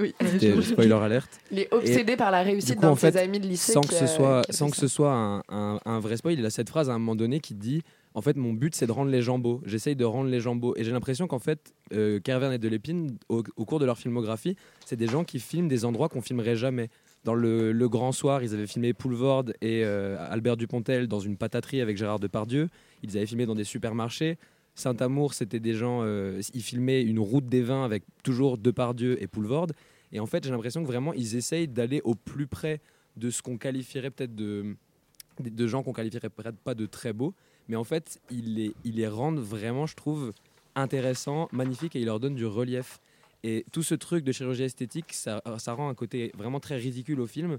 dit. Oui, spoiler alerte. Il est obsédé Et par la du réussite d'un en de ses amis de lycée. Sans que ce euh, soit, sans que ce un, un- un vrai spoil, il a cette phrase à un moment donné qui dit en fait, mon but, c'est de rendre les gens beaux. J'essaye de rendre les gens beaux. Et j'ai l'impression qu'en fait, euh, Kervern et Delépine, au, au cours de leur filmographie, c'est des gens qui filment des endroits qu'on filmerait jamais. Dans le, Grand Soir, ils avaient filmé Poulvord et euh, Albert Dupontel dans une pataterie avec Gérard Depardieu. Ils avaient filmé dans des supermarchés. Saint-Amour, c'était des gens. euh, ils filmaient une route des vins avec toujours Depardieu et Poulvord. Et en fait, j'ai l'impression que vraiment, ils essayent d'aller au plus près de ce qu'on qualifierait peut-être de, de, de gens qu'on qualifierait peut-être pas de très beaux. Mais en fait, ils les, ils les rendent vraiment, je trouve, intéressants, magnifiques et ils leur donnent du relief. Et tout ce truc de chirurgie esthétique, ça, ça rend un côté vraiment très ridicule au film.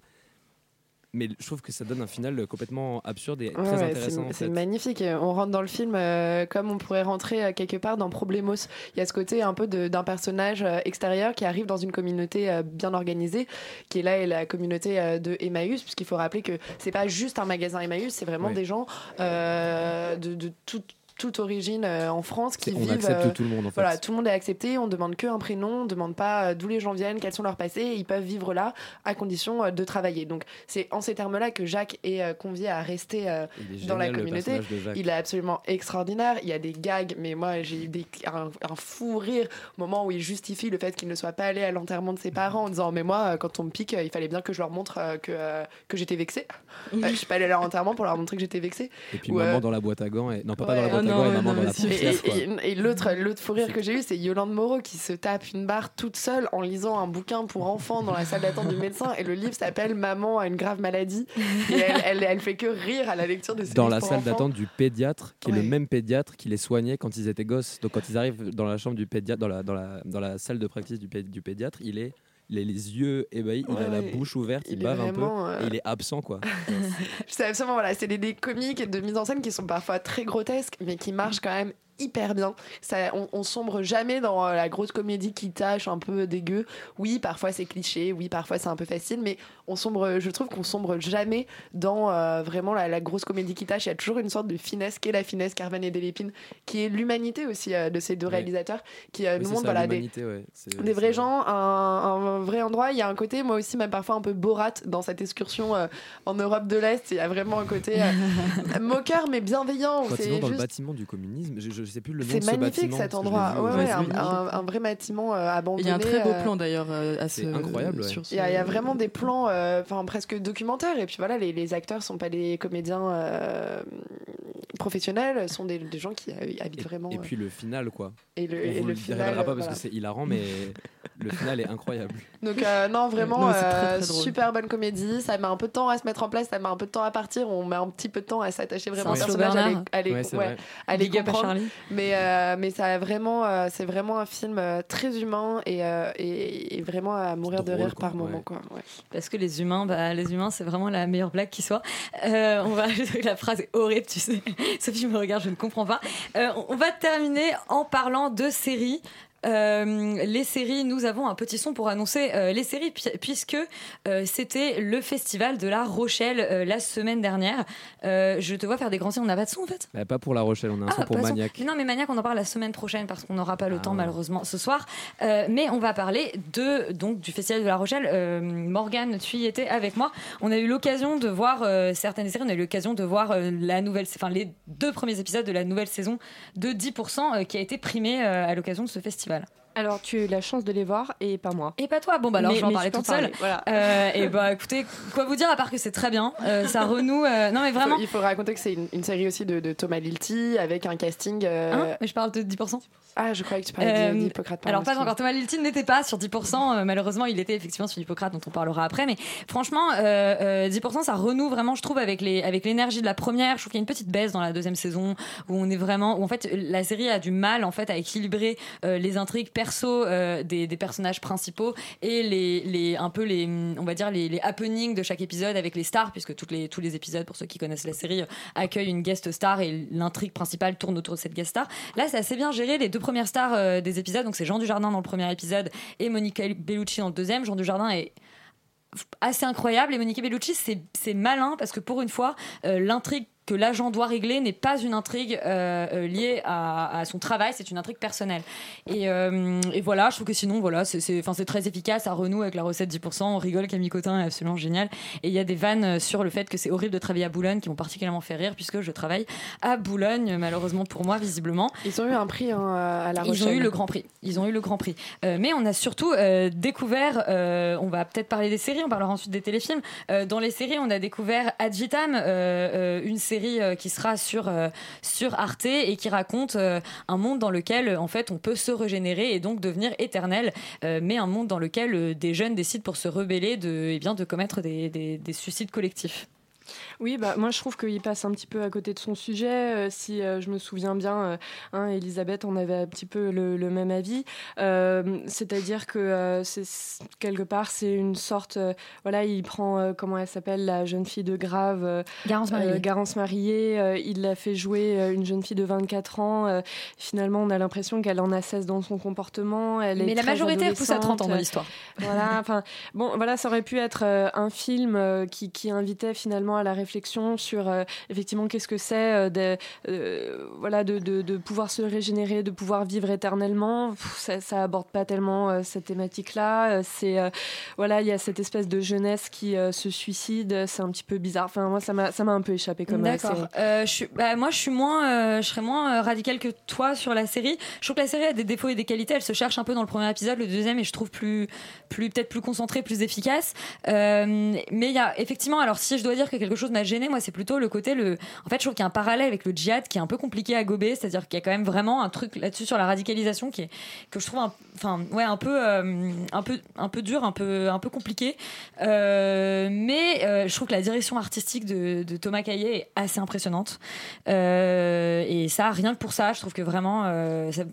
Mais je trouve que ça donne un final complètement absurde et très ouais, intéressant. c'est- magnifique. On rentre dans le film euh, comme on pourrait rentrer euh, quelque part dans Problemos. Il y a ce côté un peu d'un personnage euh, extérieur qui arrive dans une communauté bien organisée, qui est là et la communauté de Emmaüs, puisqu'il faut rappeler que c'est pas juste un magasin Emmaüs, c'est vraiment Ouais. des gens de, de tout- toute origine euh, en France qui on vivent. accepte euh, tout le monde, en fait. Voilà, tout le monde est accepté. On demande que un prénom, on demande pas euh, d'où les gens viennent, quels sont leurs passés. et ils peuvent vivre là à condition euh, de travailler. Donc c'est en ces termes-là que Jacques est euh, convié à rester euh, dans la communauté. Il est absolument extraordinaire. Il y a des gags, mais moi j'ai eu des, un, un fou rire au moment où il justifie le fait qu'il ne soit pas allé à l'enterrement de ses parents en disant mais moi quand on me pique, il fallait bien que je leur montre euh, que euh, que j'étais vexée. Euh, je suis pas allée à leur enterrement pour leur montrer que j'étais vexée. Et puis Ou, maman euh, dans la boîte à gants. Et... Non, pas, dans la boîte non, et maman non, dans la. Et, et- et l'autre, l'autre fou rire que j'ai eu, c'est Yolande Moreau qui se tape une barre toute seule en lisant un bouquin pour enfants dans la salle d'attente du médecin. Et le livre s'appelle Maman a une grave maladie. Et elle, elle, elle fait que rire à la lecture de ce Dans la salle d'attente du pédiatre, qui est Ouais. le même pédiatre qui les soignait quand ils étaient gosses. Donc quand ils arrivent dans la chambre du pédiatre, dans la, dans la, dans la salle de pé- du pédiatre, il est. Il a les yeux ébahis, il a la bouche ouverte, il, bave un peu euh, et il est absent quoi. C'est absolument, voilà, c'est des, des comiques et de mise en scène qui sont parfois très grotesques, mais qui marchent quand même hyper bien. Ça, on, on sombre jamais dans euh, la grosse comédie qui tâche un peu dégueu. Oui, parfois c'est cliché, oui, parfois c'est un peu facile, mais on sombre, je trouve qu'on sombre jamais dans euh, vraiment la, la grosse comédie qui tâche. Il y a toujours une sorte de finesse qui est la finesse Carvan et Delépine, qui est l'humanité aussi euh, de ces deux Ouais. réalisateurs, qui euh, Oui, nous montrent voilà, des, ouais. Des vrais gens, un, un vrai endroit. Il y a un côté, moi aussi, même parfois un peu Borat dans cette excursion en Europe de l'Est. Il y a vraiment un côté moqueur mais bienveillant. où Quand ils C'est vont dans le bâtiment du communisme, je, je sais plus le nom c'est de ce magnifique bâtiment. cet endroit. Ouais, Ouais, un, magnifique. un- un vrai bâtiment euh, abandonné. Il y a un très beau euh, plan d'ailleurs euh, à C'est ce- incroyable, ouais. sur ce- il y, a, il y a vraiment des plans, euh, enfin presque documentaires. Et puis voilà, les, les acteurs sont pas des comédiens euh, professionnels, sont des, des gens qui euh, habitent vraiment. Et euh, puis le final quoi. Et le- On et vous le le final, révélera pas euh, parce voilà. que c'est hilarant, mais le final est incroyable. Donc euh, non vraiment Non, c'est très, euh, très super bonne comédie. Ça met un peu de temps à se mettre en place, ça met un peu de temps à partir. On met un petit peu de temps à s'attacher vraiment au personnage, à les, à les- Ouais, ouais, à les comprendre. Charlie. Mais euh, mais ça a vraiment euh, c'est vraiment un film très humain et, euh, et, et vraiment à mourir de rire quoi, par moment quoi. Ouais. Parce que les humains, bah, les humains, c'est vraiment la meilleure blague qui soit. Euh, on va, la phrase est horrible, tu sais. Sophie me regarde, je ne comprends pas. Euh, on va terminer en parlant de séries. Euh, les séries, nous avons un petit son pour annoncer euh, les séries puisque euh, c'était le festival de La Rochelle la semaine dernière. Je te vois faire des grands signes, on n'a pas de son en fait? Bah, pas pour La Rochelle, on a un son pour son. Maniac. Non, mais Maniac, on en parle la semaine prochaine parce qu'on n'aura pas le Ah. temps malheureusement ce soir. Mais on va parler de donc du festival de La Rochelle. Morgane, tu y étais avec moi. On a eu l'occasion de voir certaines séries. On a eu l'occasion de voir la nouvelle, enfin les deux premiers épisodes de la nouvelle saison de 10% euh, qui a été primée à l'occasion de ce festival festival. Alors, tu as eu la chance de les voir et pas moi. Et pas toi. Bon, bah alors Mais- je vais en parler toute seule. Voilà. Euh, et bah écoutez, quoi vous dire à part que c'est très bien. Euh, ça renoue. euh, non, mais vraiment. Il faut raconter que c'est une, une série aussi de, de Thomas Lilti avec un casting. euh, Hein mais je parle de 10%. Ah, je croyais que tu parlais Euh, d'Hippocrate. Alors pas encore. Thomas Liltin n'était pas sur 10%. euh, malheureusement, il était effectivement sur Hippocrate, dont on parlera après. Mais franchement, euh, euh, 10%, ça renoue vraiment, je trouve, avec les avec l'énergie de la première. Je trouve qu'il y a une petite baisse dans la deuxième saison où on est vraiment, où en fait la série a du mal en fait à équilibrer euh, les intrigues perso euh, des, des personnages principaux et les les un peu les on va dire les, happenings de chaque épisode avec les stars, puisque les tous les épisodes, pour ceux qui connaissent la série, euh, accueillent une guest star et l'intrigue principale tourne autour de cette guest star. Là, c'est assez bien géré. Les deux premières stars euh, des épisodes, donc c'est Jean Dujardin dans le premier épisode et Monica Bellucci dans le deuxième. Jean Dujardin est assez incroyable et Monica Bellucci c'est malin parce que pour une fois l'intrigue que l'agent doit régler n'est pas une intrigue euh, euh, liée à, à son travail, c'est une intrigue personnelle. Et, euh, et voilà, je trouve que sinon, voilà, c'est très efficace, ça renoue avec la recette 10%, on rigole, Camille Cotin est absolument génial. Et il y a des vannes sur le fait que c'est horrible de travailler à Boulogne qui m'ont particulièrement fait rire puisque je travaille à Boulogne, malheureusement pour moi, visiblement. Ils ont eu un prix hein, à La Rochelle. Ils ont eu le Grand Prix. Ils ont eu le Grand Prix. Euh, mais on a surtout découvert, on va peut-être parler des séries, on parlera ensuite des téléfilms. Dans les séries, on a découvert Ad Vitam, euh, une série euh, qui sera sur, euh, sur Arte et qui raconte euh, un monde dans lequel, en fait, on peut se régénérer et donc devenir éternel, mais un monde dans lequel des jeunes décident pour se rebeller de, eh bien, de commettre des- des suicides collectifs. Oui, bah, moi je trouve qu'il passe un petit peu à côté de son sujet. Euh, si euh, je me souviens bien, euh, hein, Elisabeth, on avait un petit peu le, le même avis. C'est-à-dire que c'est quelque part, c'est une sorte. voilà, il prend, comment elle s'appelle, la jeune fille de Grave. Garance Mariée. Garance Mariée, il l'a fait jouer une jeune fille de 24 ans. finalement, on a l'impression qu'elle en a 16 dans son comportement. Elle est Mais la très majorité, elle pousse à 30 ans dans l'histoire. Voilà, enfin, bon, voilà, ça aurait pu être un film qui, qui invitait finalement à la réflexion sur euh, effectivement qu'est-ce que c'est euh, de, euh, voilà, de, de, de pouvoir se régénérer, de pouvoir vivre éternellement. Pff, ça, ça aborde pas tellement cette thématique-là. C'est voilà, il y a cette espèce de jeunesse qui se suicide. C'est un petit peu bizarre. Enfin, moi, ça m'a un peu échappé comme. D'accord. Bah, moi, je suis moins, je serais moins radicale que toi sur la série. Je trouve que la série a des défauts et des qualités. Elle se cherche un peu dans le premier épisode, le deuxième, et je trouve plus, plus peut-être plus concentrée, plus efficace. Euh, mais il y a effectivement, alors si je dois dire que quelque chose m'a gêné, moi, c'est plutôt le côté le. En fait, je trouve qu'il y a un parallèle avec le djihad qui est un peu compliqué à gober, c'est-à-dire qu'il y a quand même vraiment un truc là-dessus sur la radicalisation qui est que je trouve, un, enfin, ouais, un peu, euh, un peu, un peu dur, un peu, un peu compliqué. Euh, mais euh, je trouve que la direction artistique de, Thomas Caillet est assez impressionnante. Et ça, rien que pour ça, je trouve que vraiment,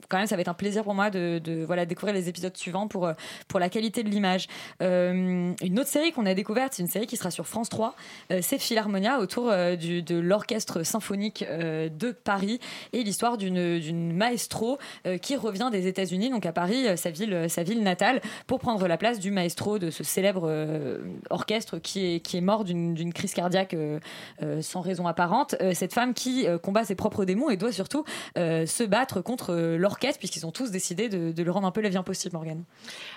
quand même, ça va être un plaisir pour moi de, voilà découvrir les épisodes suivants pour pour la qualité de l'image. Une autre série qu'on a découverte, c'est une série qui sera sur France 3, euh, c'est Philharmonia autour de l'orchestre symphonique de Paris et l'histoire d'une d'une maestro qui revient des États-Unis, donc à Paris, sa ville, sa ville natale, pour prendre la place du maestro de ce célèbre euh, orchestre qui est, qui est mort d'une crise cardiaque euh, euh, sans raison apparente. Euh, cette femme qui euh, combat ses propres démons et doit surtout euh, se battre contre euh, l'orchestre, puisqu'ils ont tous décidé de, de le rendre un peu la vie impossible, Morgane.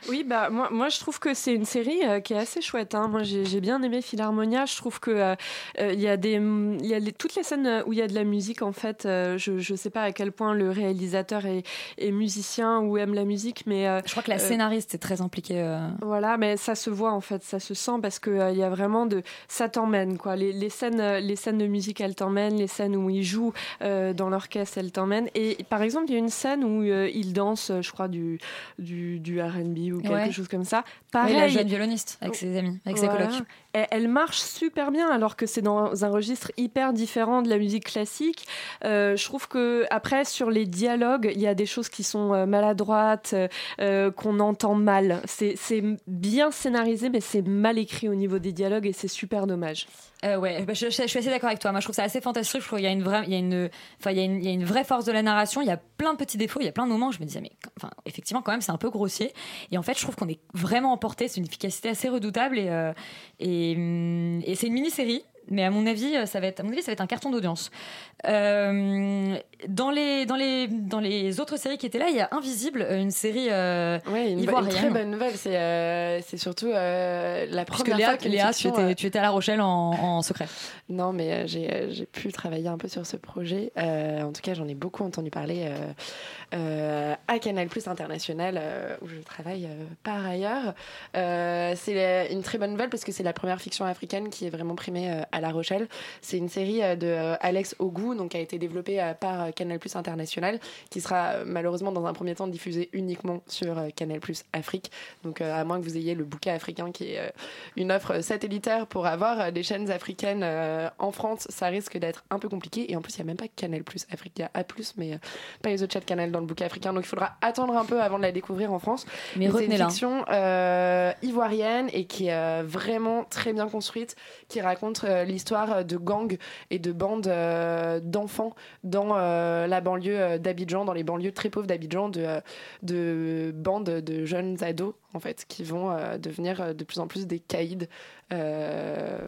Oui, bah moi, moi je trouve que c'est une série euh, qui est assez chouette. hein. Moi j'ai bien aimé Philharmonia. Je trouve que euh, euh, il y a y a toutes les scènes où il y a de la musique en fait. euh, je je sais pas à quel point le réalisateur est musicien ou aime la musique, mais euh, Je crois que la euh, scénariste est très impliquée. euh, Voilà, mais ça se voit en fait, ça se sent parce que il y a vraiment de, ça t'emmène quoi. Les, les scènes, les scènes de musique, elles t'emmènent. Les scènes où ils jouent dans l'orchestre, elles t'emmènent. Et par exemple, il y a une scène où ils dansent, je crois du du, du R&B ou quelque Ouais. chose comme ça. Oui, Pareil, la jeune violoniste avec ses amis, avec ses colocs. Elle, elle marche super bien alors que c'est dans un registre hyper différent de la musique classique. Euh, je trouve que après sur les dialogues, il y a des choses qui sont euh, maladroites, euh, qu'on entend mal. C'est bien scénarisé, mais c'est mal écrit au niveau des dialogues et c'est super dommage. Euh, ouais, bah, je, je- suis assez d'accord avec toi. Moi, je trouve ça assez fantastique. Je trouve qu'il y a une vraie, il y a une, enfin, il y a une, il y a une vraie force de la narration. Il y a plein de petits défauts. Il y a plein de moments où je me disais, mais, enfin, effectivement, quand même, c'est un peu grossier. Et en fait, je trouve qu'on est vraiment emporté. C'est une efficacité assez redoutable et, euh, et, hum, et c'est une mini-série. Mais à mon avis, euh, ça va être, à mon avis, ça va être un carton d'audience. Euh, dans les, dans les, dans les autres séries qui étaient là, il y a Invisible, une série euh, Ouais, une, bo- une ivoirienne. très bonne nouvelle. C'est euh, c'est surtout euh, la Puisque première Léa, fois qu'une Léa, tu étais, euh, tu étais à La Rochelle en, en secret. Non, mais euh, j'ai euh, j'ai pu travailler un peu sur ce projet. Euh, en tout cas, j'en ai beaucoup entendu parler euh, euh, à Canal Plus International, euh, où je travaille euh, par ailleurs. Euh, c'est une très bonne nouvelle parce que c'est la première fiction africaine qui est vraiment primée euh, à La Rochelle. C'est une série euh, de euh, Alex Ogou, donc qui a été développée euh, par euh, Canal Plus International, qui sera euh, malheureusement dans un premier temps diffusée uniquement sur euh, Canal Plus Afrique. Donc, euh, à moins que vous ayez le bouquet africain qui est une offre satellitaire pour avoir des chaînes africaines en France, ça risque d'être un peu compliqué. Et en plus, il n'y a même pas Canal Plus Afrique, il y a A, mais pas les autres chaînes Canal dans le bouquet africain. Donc, il faudra attendre un peu avant de la découvrir en France. Mais c'est une fiction euh, ivoirienne et qui est vraiment très bien construite, qui raconte l'histoire de gangs et de bandes euh, d'enfants dans euh, la banlieue euh, d'Abidjan, dans les banlieues très pauvres d'Abidjan, de, euh, de bandes de jeunes ados en fait, qui vont euh, devenir euh, de plus en plus des caïds euh,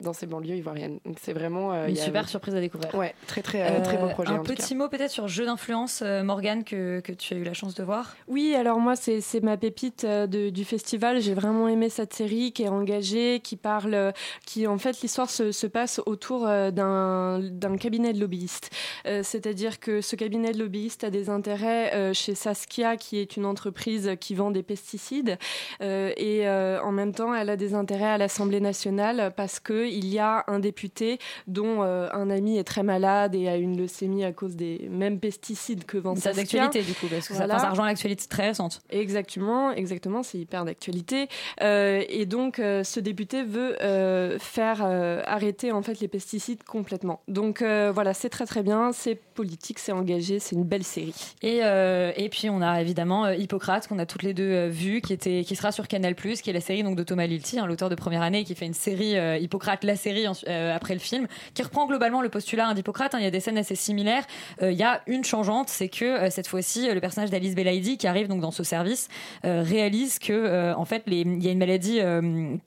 dans ces banlieues ivoiriennes. Donc c'est vraiment euh, Une a- super surprise à découvrir. Ouais, très très euh, très beau projet. Un en tout petit cas. mot peut-être sur jeu d'influence, euh, Morgane, que, que tu as eu la chance de voir? Oui, alors moi, c'est c'est ma pépite de- du festival. J'ai vraiment aimé cette série qui est engagée, qui parle, qui en fait, l'histoire se, se passe autour d'un d'un cabinet de lobbyistes. Euh, C'est-à-dire que ce cabinet de lobbyistes a des intérêts euh, chez Saskia, qui est une entreprise qui vend des pesticides. Euh, et euh, en même temps, elle a des intérêts à l'Assemblée nationale parce qu'il y a un député dont euh, un ami est très malade et a une leucémie à cause des mêmes pesticides que vend C'est d'actualité du coup, parce que Voilà. ça, ça rejoint l'actualité très récente. Exactement, exactement, c'est hyper d'actualité. Euh, et donc, euh, ce député veut euh, faire arrêter en fait les pesticides complètement. Donc voilà, c'est très très bien, c'est politique, c'est engagé, c'est une belle série. Et, et puis on a évidemment Hippocrate qu'on a toutes les deux vu, qui qui sera sur Canal+, qui est la série donc de Thomas Lilti, hein, l'auteur de Première Année, qui fait une série euh, Hippocrate, la série euh, après le film, qui reprend globalement le postulat hein, d'Hippocrate. hein. Il y a des scènes assez similaires. Euh, Il y a une changeante, c'est que cette fois-ci, le personnage d'Alice Belaïdi, qui arrive donc dans ce service, réalise que en fait, il y a une maladie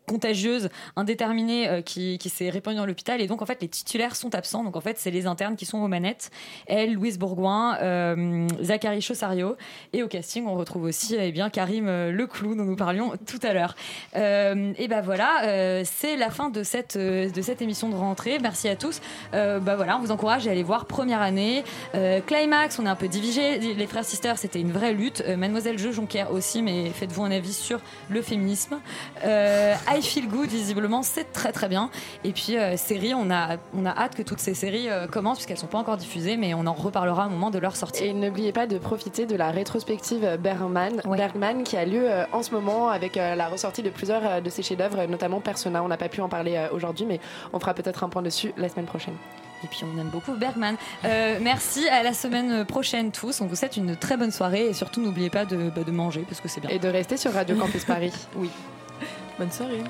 contagieuse indéterminée qui, s'est répandue dans l'hôpital et donc en fait les titulaires sont absents. Donc en fait, c'est les internes qui sont aux manettes. Elle, Louise Bourgoin, Zachary Chossario et au casting, on retrouve aussi eh bien Karim euh, Dont nous parlions tout à l'heure. Euh, et ben voilà, euh, c'est la fin de cette euh, de cette émission de rentrée. Merci à tous. Euh, bah voilà, on vous encourage à aller voir première année. Climax, on est un peu divisé. Les frères sisters, c'était une vraie lutte. Mademoiselle Je Jonquière aussi, mais faites-vous un avis sur le féminisme. I Feel Good, visiblement, c'est très très bien. Et puis série, on a on a hâte que toutes ces séries commencent puisqu'elles sont pas encore diffusées, mais on en reparlera au moment de leur sortie. Et n'oubliez pas de profiter de la rétrospective Bergman, Bergman qui a lieu en ce moment avec euh, la ressortie de plusieurs euh, de ses chefs-d'œuvre, notamment Persona. On n'a pas pu en parler euh, aujourd'hui, mais on fera peut-être un point dessus la semaine prochaine. Et puis on aime beaucoup Bergman. Euh, merci, à la semaine prochaine tous. On vous souhaite une très bonne soirée et surtout n'oubliez pas de, bah, de manger parce que c'est bien. Et de rester sur Radio Campus Paris. oui. Bonne soirée.